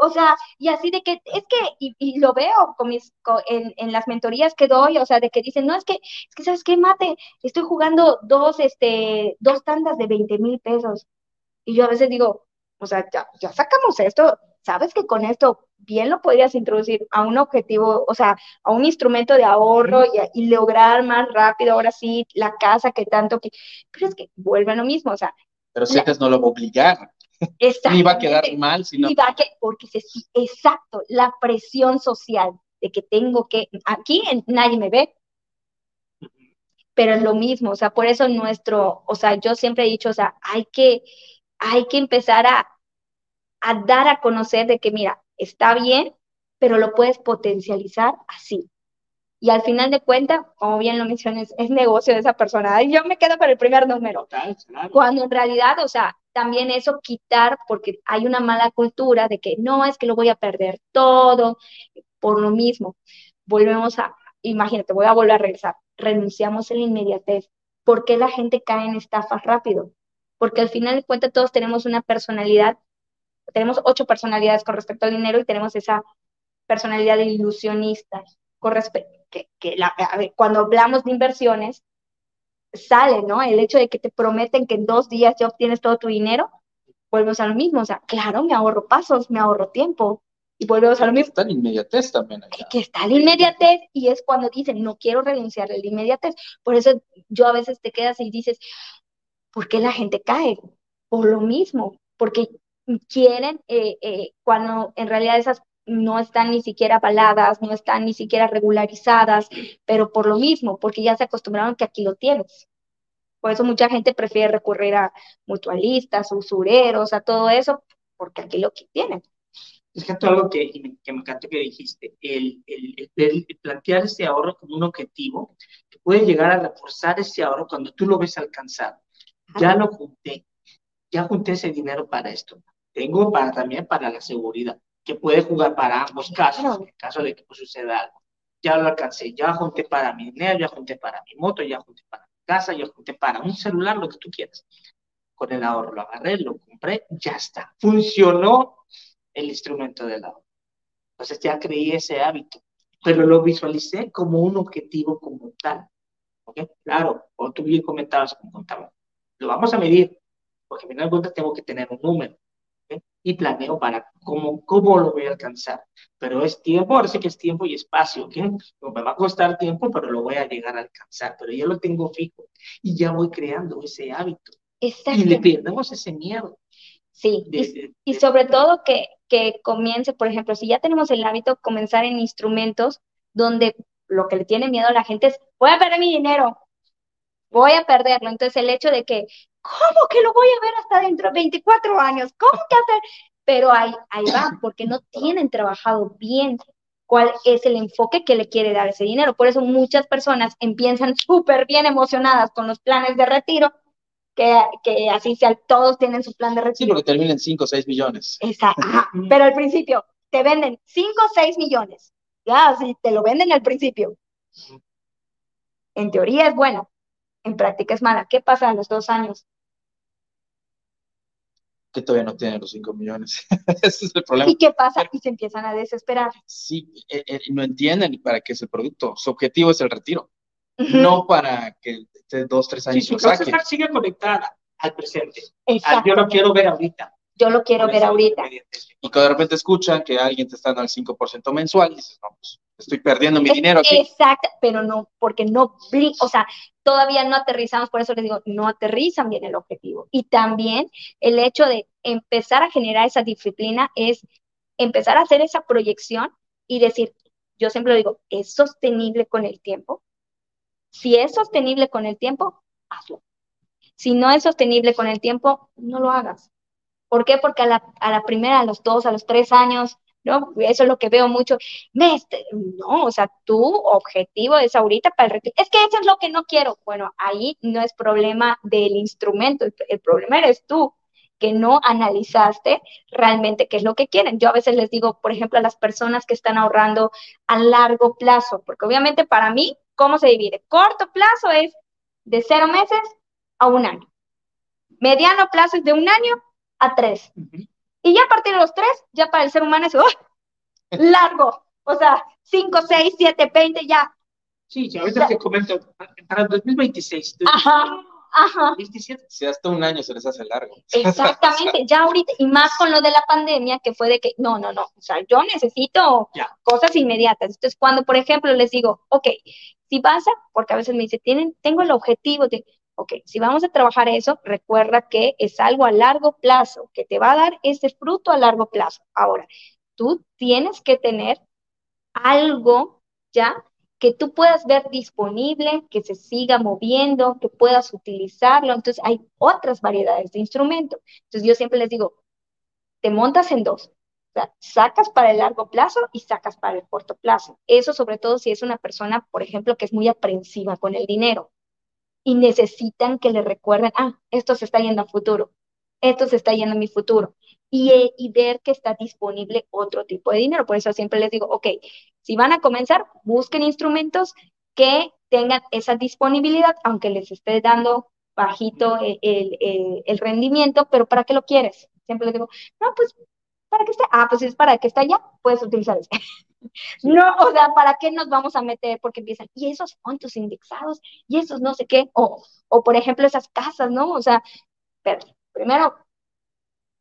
o sea, y así de que, es que, y, lo veo con mis, en, en, las mentorías que doy, o sea, de que dicen, no, es que, es que, ¿sabes qué, mate? Estoy jugando dos, este, dos tandas de 20 mil pesos. Y yo a veces digo, o sea, ya, ya sacamos esto, sabes que con esto bien lo podrías introducir a un objetivo, o sea, a un instrumento de ahorro y, lograr más rápido, ahora sí, la casa que tanto que, pero es que vuelve a lo mismo, o sea. Pero si no lo va a obligar. (laughs) Ni va a quedar mal, sino. Ni va que, porque se, exacto, la presión social de que tengo que, aquí nadie me ve, pero es lo mismo, o sea, por eso nuestro, o sea, yo siempre he dicho, o sea, hay que, hay que empezar a, a dar a conocer de que, mira, está bien, pero lo puedes potencializar así. Y al final de cuentas, como bien lo mencionas, es negocio de esa persona. Y yo me quedo con el primer número. Cuando en realidad, o sea, también eso quitar, porque hay una mala cultura de que no, es que lo voy a perder todo, por lo mismo. Volvemos a, imagínate, voy a volver a regresar, renunciamos en la inmediatez. ¿Por qué la gente cae en estafas rápido? Porque al final de cuentas todos tenemos una personalidad, tenemos ocho personalidades con respecto al dinero y tenemos esa personalidad de ilusionista con que, que la, a ver, cuando hablamos de inversiones, sale, ¿no? El hecho de que te prometen que en dos días ya obtienes todo tu dinero, volvemos a lo mismo. O sea, claro, me ahorro pasos, me ahorro tiempo. Y volvemos a lo mismo. Está la inmediatez también. Que está la inmediatez y es cuando dicen, no quiero renunciar a la inmediatez. Por eso yo a veces te quedas y dices, ¿por qué la gente cae? Por lo mismo, porque quieren, eh, eh, cuando en realidad esas no están ni siquiera avaladas, no están ni siquiera regularizadas, pero por lo mismo, porque ya se acostumbraron que aquí lo tienes. Por eso mucha gente prefiere recurrir a mutualistas, usureros, a todo eso, porque aquí lo que tienen. Es que algo que, que, me encantó que dijiste, el, el, el, plantear ese ahorro como un objetivo, que puede llegar a reforzar ese ahorro cuando tú lo ves alcanzado. Ya lo junté, ya junté ese dinero para esto. Tengo para, también para la seguridad que puede jugar para ambos casos, en caso de que pues, suceda algo. Ya lo alcancé, ya junté para mi dinero, ya junté para mi moto, ya junté para mi casa, ya junté para un celular, lo que tú quieras. Con el ahorro lo agarré, lo compré, ya está. Funcionó el instrumento del ahorro. Entonces ya creí ese hábito, pero lo visualicé como un objetivo como tal. Claro, o tú bien comentabas, como contaba, lo vamos a medir, porque al final de cuentas tengo que tener un número y planeo para cómo, cómo lo voy a alcanzar. Pero es tiempo, ahora sí que es tiempo y espacio, ¿ok? me va a costar tiempo, pero lo voy a llegar a alcanzar, pero ya lo tengo fijo y ya voy creando ese hábito. Exacto. Y le perdemos ese miedo. Sí, y, sobre todo que, que comience, por ejemplo, si ya tenemos el hábito, comenzar en instrumentos donde lo que le tiene miedo a la gente es, voy a perder mi dinero, voy a perderlo. Entonces el hecho de que ¿cómo que lo voy a ver hasta dentro de 24 años? ¿Cómo que hacer? Pero ahí, ahí va, porque no tienen trabajado bien cuál es el enfoque que le quiere dar ese dinero. Por eso muchas personas empiezan (laughs) súper bien emocionadas con los planes de retiro, que, que así sea, todos tienen su plan de retiro. Sí, porque terminan 5 o 6 millones. Exacto. (laughs) Pero al principio te venden 5 o 6 millones. Ya, sí, te lo venden al principio. En teoría es bueno, en práctica es mala. ¿Qué pasa a los dos años? Que todavía no tienen los 5 millones. (laughs) Ese es el problema. ¿Y qué pasa? Y se empiezan a desesperar. Sí, eh, eh, no entienden para qué es el producto. Su objetivo es el retiro, no para que esté dos, tres años. Sí, su sigue conectada al presente. Exacto. yo lo quiero ver ahorita. Yo lo quiero ver ahorita. Y cuando de repente escuchan que alguien te está dando el 5% mensual, dices, no, pues estoy perdiendo mi dinero aquí. Exacto, pero no, porque no, o sea, todavía no aterrizamos, por eso les digo, no aterrizan bien el objetivo. Y también el hecho de empezar a generar esa disciplina es empezar a hacer esa proyección y decir, yo siempre digo, ¿es sostenible con el tiempo? Si es sostenible con el tiempo, hazlo. Si no es sostenible con el tiempo, no lo hagas. ¿Por qué? Porque a la, a la primera, a los dos, a los tres años, ¿no? Eso es lo que veo mucho. no, o sea, tu objetivo es ahorita para el retiro. Es que eso es lo que no quiero. Bueno, ahí no es problema del instrumento, el, problema eres tú que no analizaste realmente qué es lo que quieren. Yo a veces les digo, por ejemplo, a las personas que están ahorrando a largo plazo, porque obviamente para mí, ¿cómo se divide? Corto plazo es de cero meses a un año. Mediano plazo es de un año a tres. Y ya a partir de los tres, ya para el ser humano es ¡oh! largo. O sea, 5, 6, 7, 20, ya. Sí, sí, ahorita te comento, para el 2026. Ajá. Ajá. Si hasta un año se les hace largo. Exactamente, ya ahorita, y más con lo de la pandemia, que fue de que, no, no, no, o sea, yo necesito cosas inmediatas. Entonces, cuando, por ejemplo, les digo, ok, si vas a, porque a veces me dicen, tienen, tengo el objetivo de, Ok, si vamos a trabajar eso, recuerda que es algo a largo plazo, que te va a dar ese fruto a largo plazo. Ahora, tú tienes que tener algo ya que tú puedas ver disponible, que se siga moviendo, que puedas utilizarlo. Entonces, hay otras variedades de instrumentos. Entonces, yo siempre les digo, te montas en dos. O sea, sacas para el largo plazo y sacas para el corto plazo. Eso sobre todo si es una persona, por ejemplo, que es muy aprensiva con el dinero y necesitan que le recuerden, ah, esto se está yendo a futuro, esto se está yendo a mi futuro. Y, eh, y, ver que está disponible otro tipo de dinero. Por eso siempre les digo, ok, si van a comenzar, busquen instrumentos que tengan esa disponibilidad, aunque les esté dando bajito el, el, el rendimiento, pero ¿para qué lo quieres? Siempre les digo, no, pues para que esté, ah, pues es para que esté allá, puedes utilizar ese. (laughs) No, o sea, ¿para qué nos vamos a meter? Porque empiezan, y esos fondos indexados, y esos no sé qué, o, o por ejemplo esas casas, ¿no? O sea, pero primero,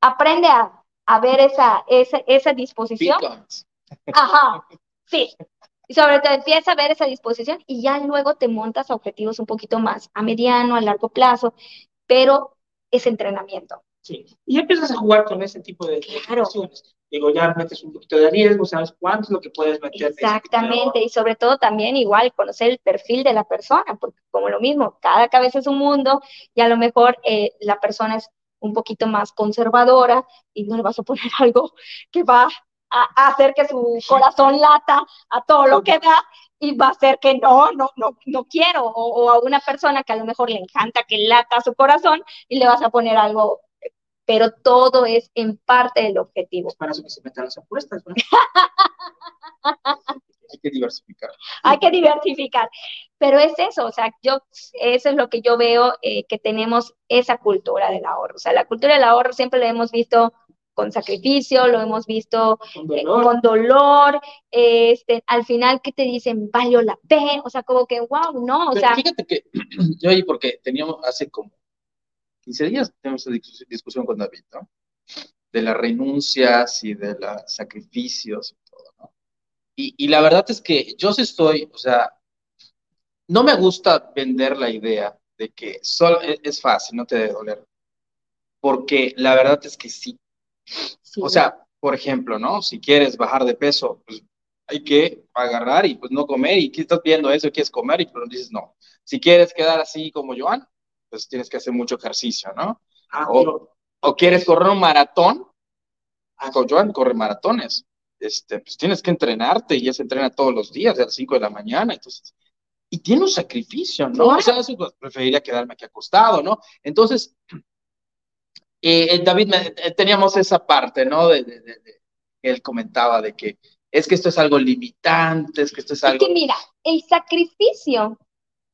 aprende a, a ver esa, esa, esa disposición. Ajá, sí. Y sobre todo empieza a ver esa disposición y ya luego te montas a objetivos un poquito más a mediano, a largo plazo, pero es entrenamiento. Sí, y empiezas a jugar con ese tipo de, claro digo, ya metes un poquito de riesgo, sabes cuánto es lo que puedes meter. Exactamente, y sobre todo también igual conocer el perfil de la persona, porque como lo mismo, cada cabeza es un mundo y a lo mejor eh, la persona es un poquito más conservadora y no le vas a poner (laughs) algo que va a, hacer que su corazón lata a todo lo que da y va a hacer que no, no, no, no quiero, o, o a una persona que a lo mejor le encanta que lata su corazón y le vas a poner algo pero todo es en parte del objetivo. Es para eso que se metan las apuestas, ¿no? (laughs) Hay que diversificar. Hay que diversificar. Pero es eso, o sea, yo, eso es lo que yo veo, eh, que tenemos esa cultura del ahorro. O sea, la cultura del ahorro siempre la hemos visto con sacrificio, lo hemos visto con dolor, eh, este, al final que te dicen, valió la pena, o sea, como que, wow, no, o sea. Fíjate que (clears throat) yo ahí, porque teníamos hace como 15 días tenemos esa discusión con David, ¿no? De las renuncias y de los sacrificios y todo, ¿no? Y, la verdad es que yo sí estoy, o sea, no me gusta vender la idea de que solo e, es fácil, no te debe doler. Porque la verdad es que sí. O sea, por ejemplo, ¿no? Si quieres bajar de peso, pues hay que agarrar y pues no comer y que estás viendo eso y quieres comer y pero dices no. Si quieres quedar así como Joan, pues tienes que hacer mucho ejercicio, ¿no? Ah, o, quieres correr un maratón, ah, Joan corre maratones, este, pues tienes que entrenarte y ya se entrena todos los días, a las 5 de la mañana, entonces, y tiene un sacrificio, ¿no? O sea, pues, preferiría quedarme aquí acostado, ¿no? Entonces, eh, David, eh, teníamos esa parte, ¿no? De, él comentaba de que es que esto es algo limitante, es que esto es algo... Es que mira, el sacrificio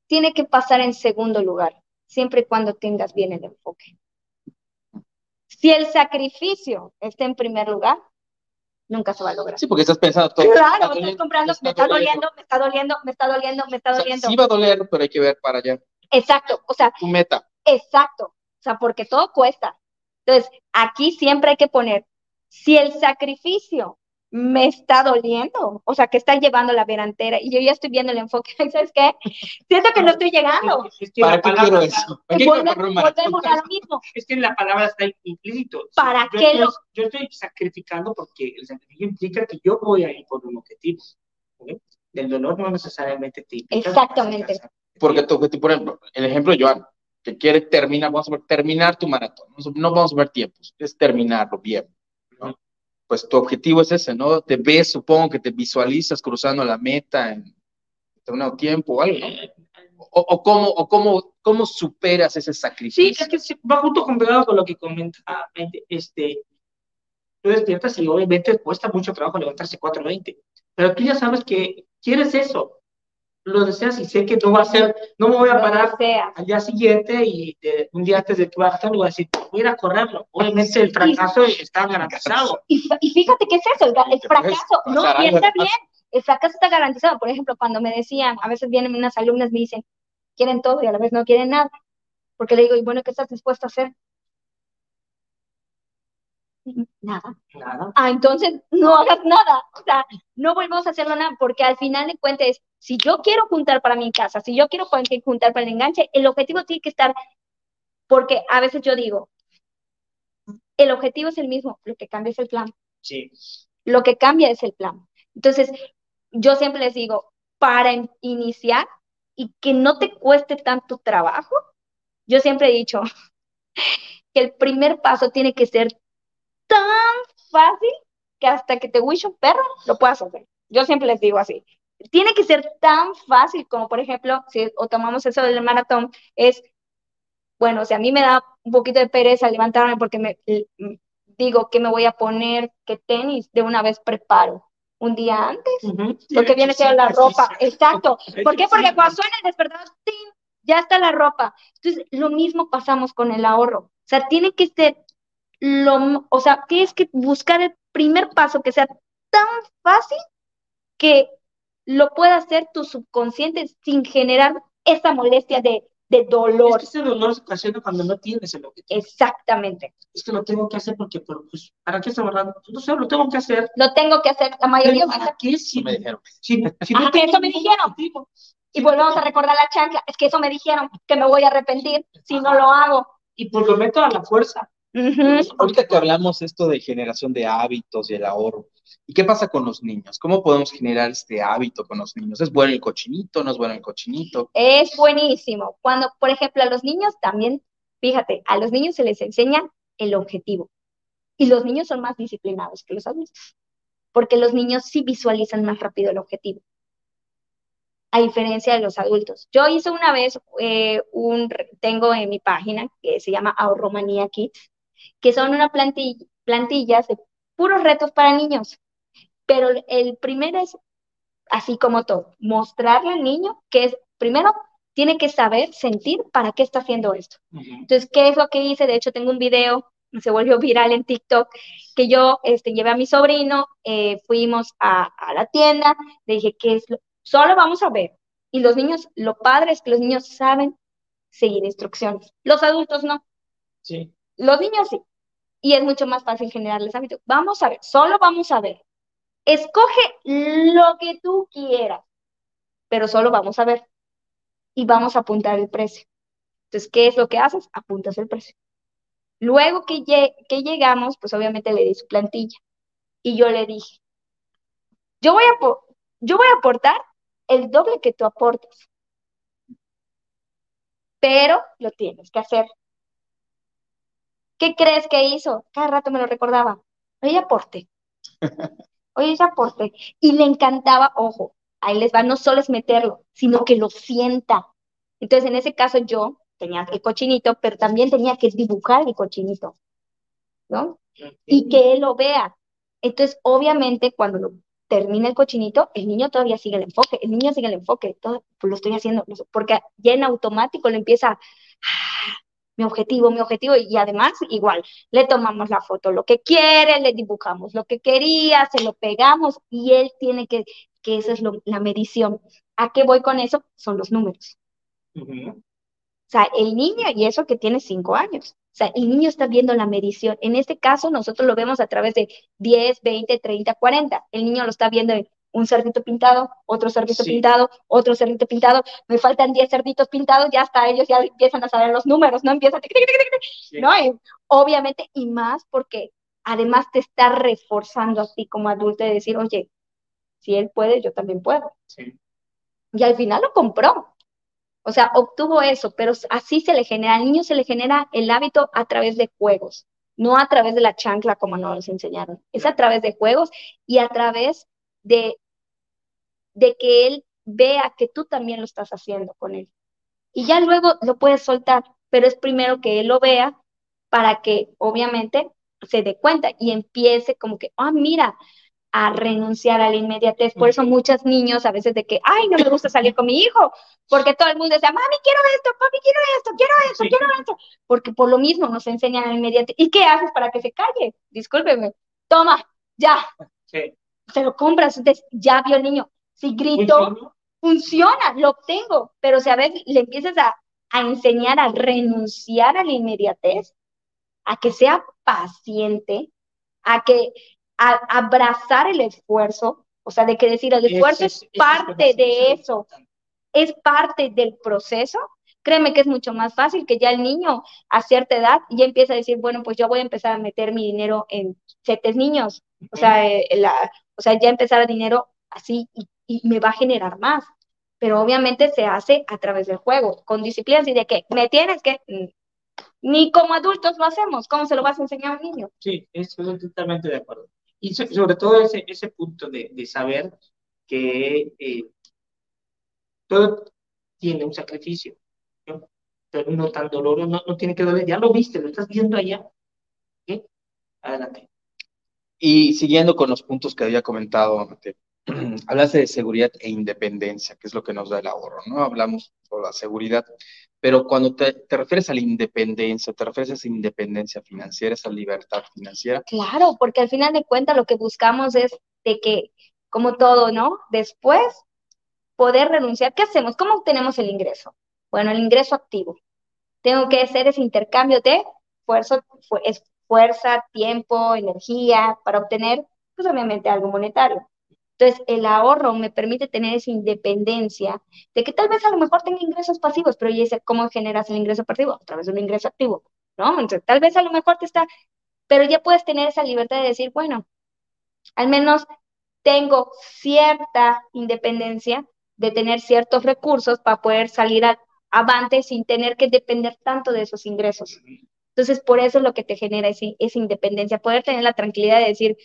tiene que pasar en segundo lugar siempre y cuando tengas bien el enfoque. Si el sacrificio está en primer lugar, nunca se va a lograr. Sí, porque estás pensando todo. Claro, estás comprando, me está, doliendo, me está doliendo, me está doliendo, me está doliendo. sí va a doler, pero hay que ver para allá. Exacto, o sea. Tu meta. Exacto, o sea, porque todo cuesta. Entonces, aquí siempre hay que poner, si el sacrificio me está doliendo, o sea, que está llevando la verantera y yo ya estoy viendo el enfoque, (laughs) ¿sabes qué? Siento que no estoy llegando. Es que ¿Para qué quiero eso? volvemos a lo mismo. Es que la palabra está implícito. ¿Para qué lo...? Yo estoy sacrificando porque el sacrificio implica que yo voy a ir por un objetivo. Del dolor no necesariamente te Exactamente. Porque tu objetivo, por ejemplo, el ejemplo de Joan, que quiere terminar, vamos a ver, terminar tu maratón. No vamos a ver tiempos, es terminarlo bien pues tu objetivo es ese, ¿no? Te ves, supongo que te visualizas cruzando la meta en determinado tiempo o algo, O, o, cómo, o cómo, cómo superas ese sacrificio. Sí, es que va junto con con lo que comentaba, este, tú despiertas y obviamente cuesta mucho trabajo levantarse 4.20, pero tú ya sabes que quieres eso, lo deseas y sé que no va a ser, no me voy a parar al día siguiente y un día antes de que vaya a estar, voy a decir, voy a ir a correrlo. Obviamente el fracaso está garantizado. Y, fíjate qué es eso, el, fracaso, no, piensa bien, el fracaso está garantizado. Por ejemplo, cuando me decían, a veces vienen unas alumnas me dicen, quieren todo y a la vez no quieren nada. Porque le digo, y bueno, ¿qué estás dispuesto a hacer? Nada. Nada. Ah, entonces no hagas nada. O sea, no volvemos a hacerlo nada, porque al final de cuentas, si yo quiero juntar para mi casa, si yo quiero juntar para el enganche, el objetivo tiene que estar, porque a veces yo digo, el objetivo es el mismo, lo que cambia es el plan. Sí. Lo que cambia es el plan. Entonces, yo siempre les digo, para iniciar y que no te cueste tanto trabajo, yo siempre he dicho (laughs) que el primer paso tiene que ser tan fácil que hasta que te wish un perro lo puedas hacer. Yo siempre les digo así. Tiene que ser tan fácil como, por ejemplo, si o tomamos eso del maratón, es, bueno, si a mí me da un poquito de pereza levantarme porque me digo que me voy a poner, que tenis, de una vez preparo un día antes, porque viene siendo la ropa, exacto. ¿Por qué? Porque cuando suena el despertador, ya está la ropa. Entonces, lo mismo pasamos con el ahorro. O sea, tiene que ser lo, o sea, tienes que buscar el primer paso que sea tan fácil que lo pueda hacer tu subconsciente sin generar esa molestia de, de dolor. ese dolor se ocasiona cuando no tienes el objetivo. Exactamente. Es que lo tengo que hacer porque, pues, ¿para qué está borrando? No sé, lo tengo que hacer. Lo tengo que hacer, la mayoría. ¿Para qué? Sí, me dijeron. Sí, sí ah, que eso me dijeron. Y volvemos a recordar la chancla. Es que eso me dijeron, que me voy a arrepentir si no lo hago. Y por lo meto a la fuerza. Ahorita que hablamos esto de generación de hábitos y el ahorro, ¿y qué pasa con los niños? ¿Cómo podemos generar este hábito con los niños? ¿Es bueno el cochinito? ¿No es bueno el cochinito? Es buenísimo. Cuando, por ejemplo, a los niños también, fíjate, a los niños se les enseña el objetivo. Y los niños son más disciplinados que los adultos, porque los niños sí visualizan más rápido el objetivo a diferencia de los adultos. Yo hice una vez eh, un, tengo en mi página que se llama Ahorromanía Kids, que son una plantilla, plantillas de puros retos para niños. Pero el primero es, así como todo, mostrarle al niño que es, primero, tiene que saber, sentir para qué está haciendo esto. Entonces, ¿qué es lo que hice? De hecho, tengo un video, se volvió viral en TikTok, que yo este, llevé a mi sobrino, eh, fuimos a, a, la tienda, le dije, ¿qué es lo? Solo vamos a ver. Y los niños, lo padre es que los niños saben seguir instrucciones. Los adultos no. Sí. Los niños sí. Y es mucho más fácil generarles hábitos. Vamos a ver, solo vamos a ver. Escoge lo que tú quieras, pero solo vamos a ver. Y vamos a apuntar el precio. Entonces, ¿qué es lo que haces? Apuntas el precio. Luego que, que llegamos, pues obviamente le di su plantilla. Y yo le dije, yo voy a, yo voy a aportar el doble que tú aportas. Pero lo tienes que hacer. ¿Qué crees que hizo? Cada rato me lo recordaba. Oye, aporte. (laughs) Oye, aporte. Y le encantaba, ojo, ahí les va, no solo es meterlo, sino que lo sienta. Entonces, en ese caso yo tenía el cochinito, pero también tenía que dibujar el cochinito, ¿no? Y que él lo vea. Entonces, obviamente, cuando lo termina el cochinito, el niño todavía sigue el enfoque, el niño sigue el enfoque, todo pues lo estoy haciendo, porque ya en automático le empieza, mi objetivo, mi objetivo, y además igual, le tomamos la foto, lo que quiere, le dibujamos lo que quería, se lo pegamos y él tiene que, que esa es la medición. ¿A qué voy con eso? Son los números. sea, el niño, y eso que tiene cinco años, o sea, el niño está viendo la medición. En este caso, nosotros lo vemos a través de 10, 20, 30, 40. El niño lo está viendo en un cerdito pintado, otro cerdito pintado, otro cerdito pintado, me faltan 10 cerditos pintados, ya hasta ellos ya empiezan a saber los números, ¿no? Empieza, ¿no? obviamente, y más porque además te está reforzando a ti como adulto de decir, oye, si él puede, yo también puedo. Y al final lo compró. O sea, obtuvo eso, pero así se le genera, al niño se le genera el hábito a través de juegos, no a través de la chancla como nos enseñaron, es a través de juegos y a través de, de que él vea que tú también lo estás haciendo con él. Y ya luego lo puedes soltar, pero es primero que él lo vea para que obviamente se dé cuenta y empiece como que, ah, mira, a renunciar a la inmediatez. Por eso muchos niños a veces de que, ay, no me gusta salir con mi hijo, porque todo el mundo dice, mami, quiero esto, papi, quiero esto, quiero esto, quiero esto, porque por lo mismo nos enseñan a la inmediatez. ¿Y qué haces para que se calle? Discúlpeme, toma, ya. Se lo compras, ya vio el niño. Si grito, funciona, lo obtengo, pero si a veces le empiezas a, a enseñar a renunciar a la inmediatez, a que sea paciente, a que a abrazar el esfuerzo, o sea, de que decir, el esfuerzo es, parte de eso, es parte del proceso, créeme que es mucho más fácil que ya el niño a cierta edad ya empieza a decir, bueno, pues yo voy a empezar a meter mi dinero en setes niños, o sea, eh, la, o sea ya empezar a dinero así y, me va a generar más. Pero obviamente se hace a través del juego, con disciplina, y de que me tienes que, mm, ni como adultos lo hacemos, ¿cómo se lo vas a enseñar a un niño? Sí, estoy totalmente de acuerdo. Y sobre todo ese, ese punto de, de saber que eh, todo tiene un sacrificio, pero no tan doloroso, no, no, tiene que doler, ya lo viste, lo estás viendo allá. Adelante. Y siguiendo con los puntos que había comentado, (clears throat) hablaste de seguridad e independencia, que es lo que nos da el ahorro, ¿no? Hablamos sobre la seguridad, pero cuando te, te, refieres a la independencia, te refieres a esa independencia financiera, esa libertad financiera. Claro, porque al final de cuentas lo que buscamos es de que, como todo, ¿no? Después poder renunciar. ¿Qué hacemos? ¿Cómo obtenemos el ingreso? Bueno, el ingreso activo. Tengo que hacer ese intercambio de fuerza, fuerza, tiempo, energía para obtener, pues obviamente, algo monetario. Entonces, el ahorro me permite tener esa independencia de que tal vez a lo mejor tenga ingresos pasivos, pero ya sé cómo generas el ingreso pasivo a través de un ingreso activo, ¿no? Entonces, tal vez a lo mejor te está, pero ya puedes tener esa libertad de decir, bueno, al menos tengo cierta independencia de tener ciertos recursos para poder salir avante sin tener que depender tanto de esos ingresos. Entonces, por eso es lo que te genera esa independencia, poder tener la tranquilidad de decir,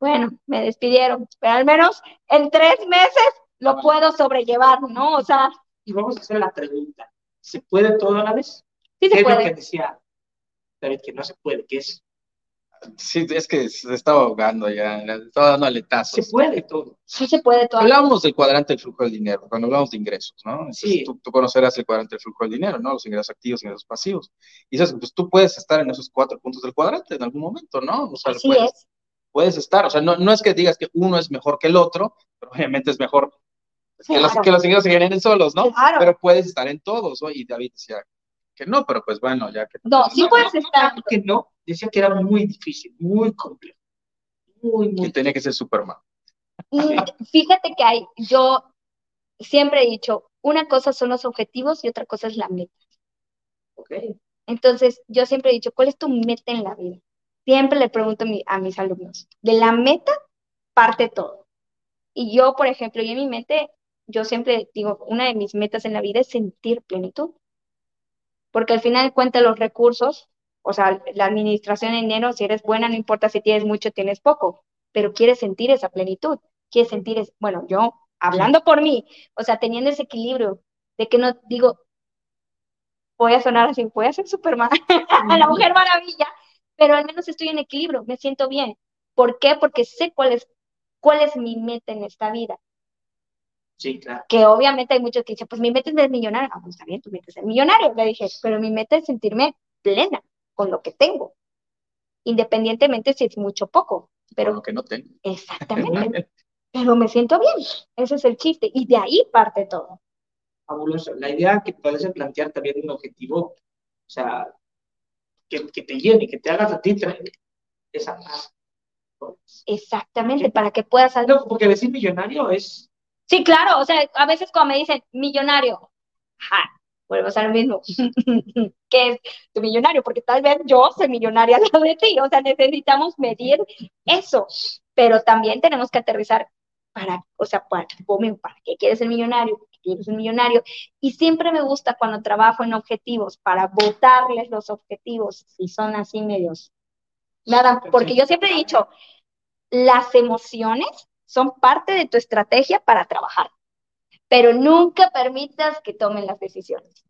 bueno, me despidieron, pero al menos en tres meses lo puedo sobrellevar, ¿no? O sea. Y vamos a hacer la pregunta: ¿se puede todo a la vez? Sí, se es puede. lo que decía David, que no se puede, que es. Sí, es que se estaba ahogando ya, estaba dando aletazos. Se puede todo. Sí, se puede todo. Hablábamos del cuadrante del flujo del dinero, cuando hablamos de ingresos, ¿no? Entonces, sí. Tú, tú, conocerás el cuadrante del flujo del dinero, ¿no? Los ingresos activos, ingresos pasivos. Y dices, pues tú puedes estar en esos cuatro puntos del cuadrante en algún momento, ¿no? O sea, Así puedes, es puedes estar, o sea, no, no es que digas que uno es mejor que el otro, pero obviamente es mejor que, los, que los ingresos se generen solos, ¿no? Claro. Pero puedes estar en todos, ¿no? Y David decía que no, pero pues bueno, ya que... No, sí no, puedes no, estar. No, que no, decía que era muy difícil, muy complejo. Muy, muy Que tenía que ser Superman. Fíjate que hay, yo siempre he dicho, una cosa son los objetivos y otra cosa es la meta. Okay. Entonces, yo siempre he dicho, ¿cuál es tu meta en la vida? Siempre le pregunto a, mi, a mis alumnos, de la meta parte todo. Y yo, por ejemplo, yo en mi mente, yo siempre digo, una de mis metas en la vida es sentir plenitud. Porque al final cuenta los recursos, o sea, la administración de dinero, si eres buena, no importa si tienes mucho, tienes poco, pero quieres sentir esa plenitud, quieres sentir, es, bueno, yo hablando por mí, o sea, teniendo ese equilibrio de que no digo, voy a sonar así, voy a ser Superman, (laughs) la mujer maravilla, pero al menos estoy en equilibrio, me siento bien. ¿Por qué? Porque sé cuál es, cuál es mi meta en esta vida. Sí, claro. Que obviamente hay muchos que dicen, pues mi meta es ser millonario. Ah, pues está bien, tu meta es ser millonario. Le dije, pero mi meta es sentirme plena con lo que tengo, independientemente si es mucho o poco. Pero Con lo que no tengo. Exactamente. (laughs) pero me siento bien. Ese es el chiste. Y de ahí parte todo. fabuloso. La idea que puedes plantear también un objetivo, o sea, que, que te llene, que te hagas a ti esa paz. Exactamente, para que puedas... No, porque decir millonario es... Sí, claro, o sea, a veces cuando me dicen millonario, ja, vuelvo a ser lo mismo, (laughs) que es tu millonario, porque tal vez yo soy millonaria al lado de ti, o sea, necesitamos medir eso, pero también tenemos que aterrizar para, o sea, para, para qué quieres ser millonario, quieres ser millonario, y siempre me gusta cuando trabajo en objetivos, para votarles los objetivos, si son así medios, nada, porque yo siempre he dicho, las emociones son parte de tu estrategia para trabajar, pero nunca permitas que tomen las decisiones.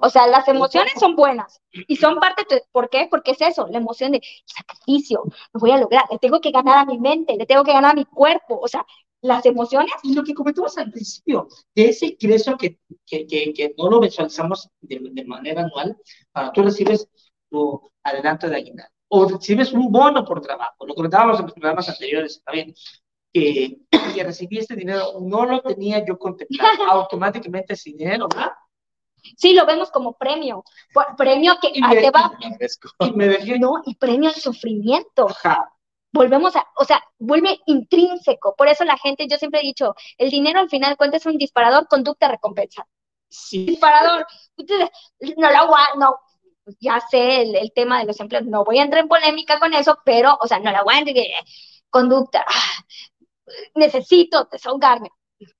O sea, las emociones son buenas y son parte de tu... ¿Por qué? Porque es eso, la emoción de sacrificio, lo voy a lograr, le tengo que ganar a mi mente, le tengo que ganar a mi cuerpo, o sea, las emociones. Y lo que comentabas al principio, de ese ingreso que, que, que, no lo visualizamos de, de, manera anual, para tú recibes tu adelanto de aguinaldo o recibes un bono por trabajo. Lo comentábamos en los programas anteriores también, que, que recibí este dinero, no lo tenía yo contemplado, (laughs) automáticamente ese dinero, ¿verdad? Sí, lo vemos como premio. Premio que y te va. Y me dejé... No, y premio al sufrimiento. Volvemos a, o sea, vuelve intrínseco. Por eso la gente, yo siempre he dicho, el dinero al final cuenta es un disparador, conducta, recompensa. Sí. Disparador. No lo aguanto, no, ya sé el, tema de los empleos, no voy a entrar en polémica con eso, pero, o sea, no la aguanto, conducta, ah, necesito desahogarme,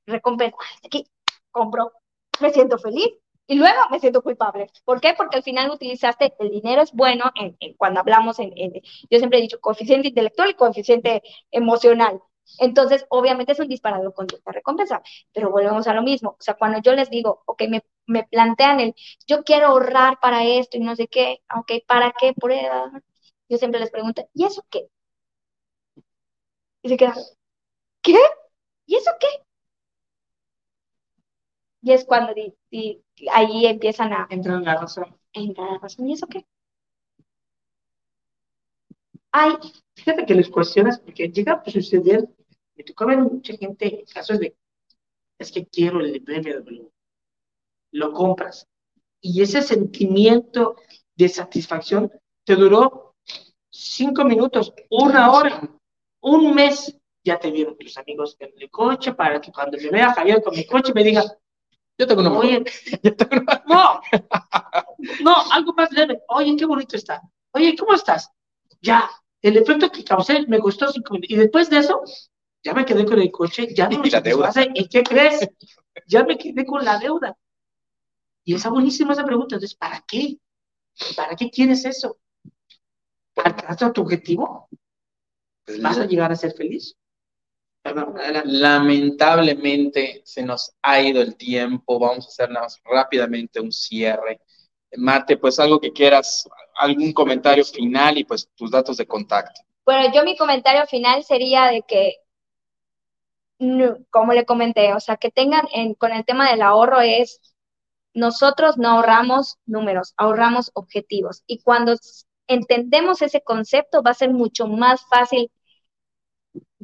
recompensa, aquí compro, me siento feliz y luego me siento culpable. ¿Por qué? Porque al final utilizaste, el dinero es bueno en, cuando hablamos, en, yo siempre he dicho coeficiente intelectual y coeficiente emocional. Entonces, obviamente es un disparador conducta recompensa, pero volvemos a lo mismo. O sea, cuando yo les digo, ok, me, me plantean el, yo quiero ahorrar para esto y no sé qué, ok, ¿para qué prueba? Yo siempre les pregunto, ¿y eso qué? Y se quedan, ¿qué? ¿Y eso qué? Y es cuando ahí empiezan a... Entrar en la razón. Entrar en la razón, ¿y eso qué? Ay, fíjate que les cuestionas, porque llega a suceder, me tocó ver mucha gente, casos de, es que quiero el BMW, lo compras. Y ese sentimiento de satisfacción te duró cinco minutos, una hora, un mes. Ya te vieron tus amigos en el coche para que cuando me vea Javier con mi coche me diga, yo tengo una Oye, no, (laughs) no, algo más leve. Oye, qué bonito está. Oye, ¿cómo estás? Ya, el efecto que causé me costó cinco minutos. Y después de eso, ya me quedé con el coche, ya no (laughs) ¿Y la deuda? ¿Y qué crees? Ya me quedé con la deuda. Y está buenísima esa pregunta. Entonces, ¿para qué? ¿Para qué quieres eso? ¿Alcanzas tu objetivo? Pues ¿Vas a llegar a ser feliz? Lamentablemente se nos ha ido el tiempo. Vamos a hacer rápidamente un cierre. Mate, pues algo que quieras, algún comentario final y pues tus datos de contacto. Bueno, yo mi comentario final sería de que, como le comenté, o sea, que tengan con el tema del ahorro es, nosotros no ahorramos números, ahorramos objetivos. Y cuando entendemos ese concepto, va a ser mucho más fácil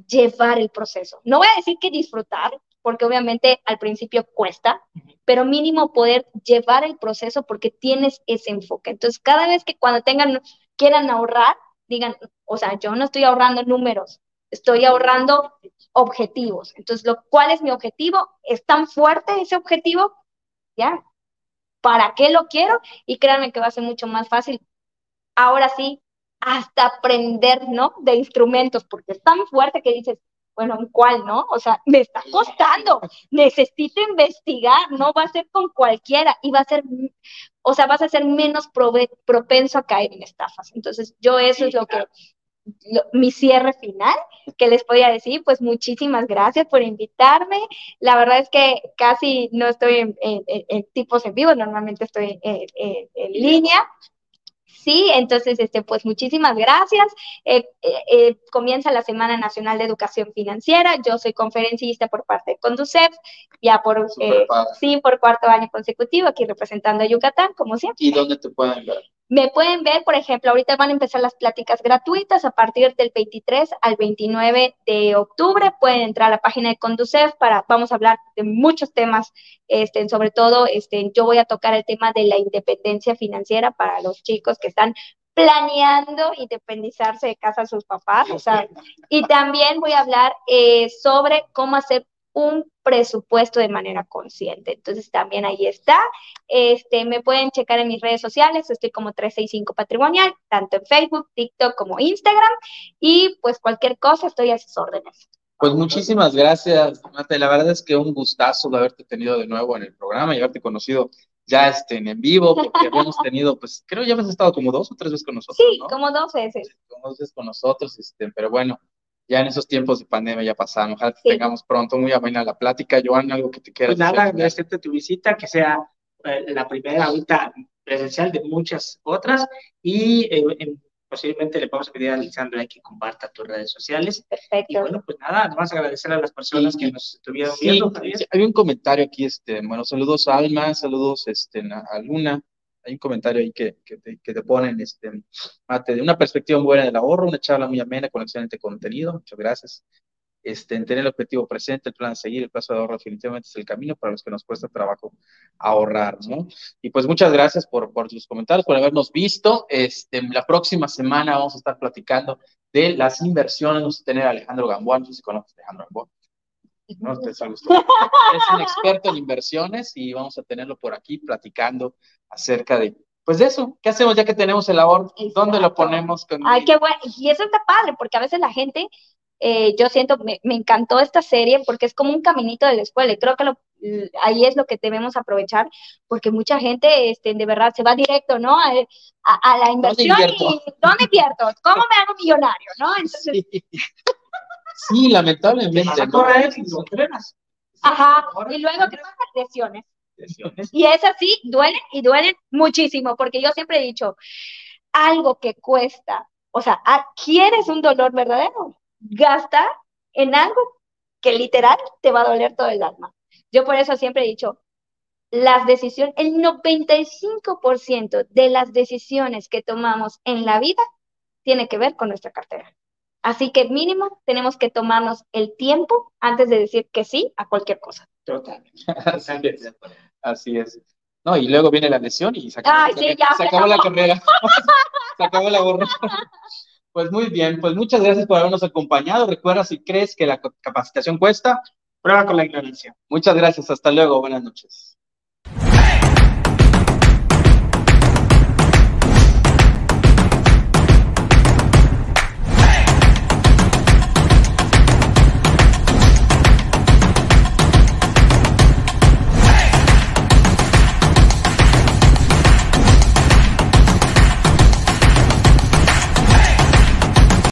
llevar el proceso. No voy a decir que disfrutar, porque obviamente al principio cuesta, pero mínimo poder llevar el proceso porque tienes ese enfoque. Entonces, cada vez que cuando tengan, quieran ahorrar, digan, o sea, yo no estoy ahorrando números, estoy ahorrando objetivos. Entonces, lo, ¿cuál es mi objetivo? ¿Es tan fuerte ese objetivo? ¿Ya? ¿Para qué lo quiero? Y créanme que va a ser mucho más fácil. Ahora sí, hasta aprender, ¿no? De instrumentos, porque es tan fuerte que dices, bueno, ¿en cuál, no? O sea, me está costando, necesito investigar, no va a ser con cualquiera y va a ser, o sea, vas a ser menos propenso a caer en estafas. Entonces, yo eso es lo que, mi cierre final que les podía decir, pues muchísimas gracias por invitarme. La verdad es que casi no estoy en, tipos en vivo, normalmente estoy en línea, Sí, entonces, este, pues muchísimas gracias. Eh, eh, eh, comienza la Semana Nacional de Educación Financiera. Yo soy conferencista por parte de Conducef, ya por, sí, por cuarto año consecutivo, aquí representando a Yucatán, como siempre. ¿Y dónde te pueden ver? Me pueden ver, por ejemplo, ahorita van a empezar las pláticas gratuitas a partir del 23 al 29 de octubre. Pueden entrar a la página de Conducef para, vamos a hablar de muchos temas, este, sobre todo, este, yo voy a tocar el tema de la independencia financiera para los chicos que están planeando independizarse de casa de sus papás, o sea, y también voy a hablar eh, sobre cómo hacer un presupuesto de manera consciente. Entonces también ahí está. Este, me pueden checar en mis redes sociales, estoy como 365 Patrimonial, tanto en Facebook, TikTok como Instagram. Y pues cualquier cosa, estoy a sus órdenes. Pues muchísimas gracias, Mate. La verdad es que un gustazo de haberte tenido de nuevo en el programa y haberte conocido ya este, en vivo, porque (laughs) hemos tenido, pues creo ya has estado como dos o tres veces con nosotros. Sí, como dos veces. como dos veces con nosotros, este, pero bueno, ya en esos tiempos de pandemia ya pasaron. Ojalá que tengamos pronto muy buena la plática. Joan, algo que te quieras pues nada, agradecerte tu visita, que sea eh, la primera ahorita presencial de muchas otras y eh, posiblemente le vamos a pedir a Alexandra que comparta tus redes sociales. Perfecto. Y bueno, pues nada, vamos a agradecer a las personas que nos estuvieron viendo. hay un comentario aquí, este, bueno, saludos a Alma, saludos este, a Luna, hay un comentario ahí que, que, te, que te ponen, este, Mate, de una perspectiva buena del ahorro, una charla muy amena con excelente contenido, muchas gracias. Este, en tener el objetivo presente, el plan a seguir, el plazo de ahorro definitivamente es el camino para los que nos cuesta trabajo ahorrar, ¿no? Y pues muchas gracias por, por sus comentarios, por habernos visto. Este, la próxima semana vamos a estar platicando de las inversiones. Vamos a tener a Alejandro Gamboa, no sé si conoces a Alejandro Gamboa. No, es un experto en inversiones y vamos a tenerlo por aquí platicando acerca de, pues de eso, ¿qué hacemos ya que tenemos el ahorro? ¿Dónde lo ponemos? Ay, qué bueno. Y eso está padre, porque a veces la gente, eh, yo siento, me, me, encantó esta serie porque es como un caminito de la escuela y creo que lo, ahí es lo que debemos aprovechar, porque mucha gente este, de verdad se va directo, ¿no? A, a, la inversión y ¿dónde invierto? ¿Cómo me hago millonario? ¿no? (laughs) Entonces... Sí, lamentablemente. Ajá, y luego que lesiones. lesiones. Y es así, duelen y duelen muchísimo, porque yo siempre he dicho, algo que cuesta, o sea, ¿quieres un dolor verdadero? Gasta en algo que literal te va a doler todo el alma. Yo por eso siempre he dicho, las decisiones, el 95% de las decisiones que tomamos en la vida tiene que ver con nuestra cartera. Así que mínimo tenemos que tomarnos el tiempo antes de decir que sí a cualquier cosa. Totalmente. (laughs) Así es. No, y luego viene la lesión y se acabó, se acabó la carrera. (laughs) se acabó la borra. Pues muy bien, pues muchas gracias por habernos acompañado. Recuerda, si crees que la capacitación cuesta, prueba con la ignorancia. Muchas gracias, hasta luego, buenas noches.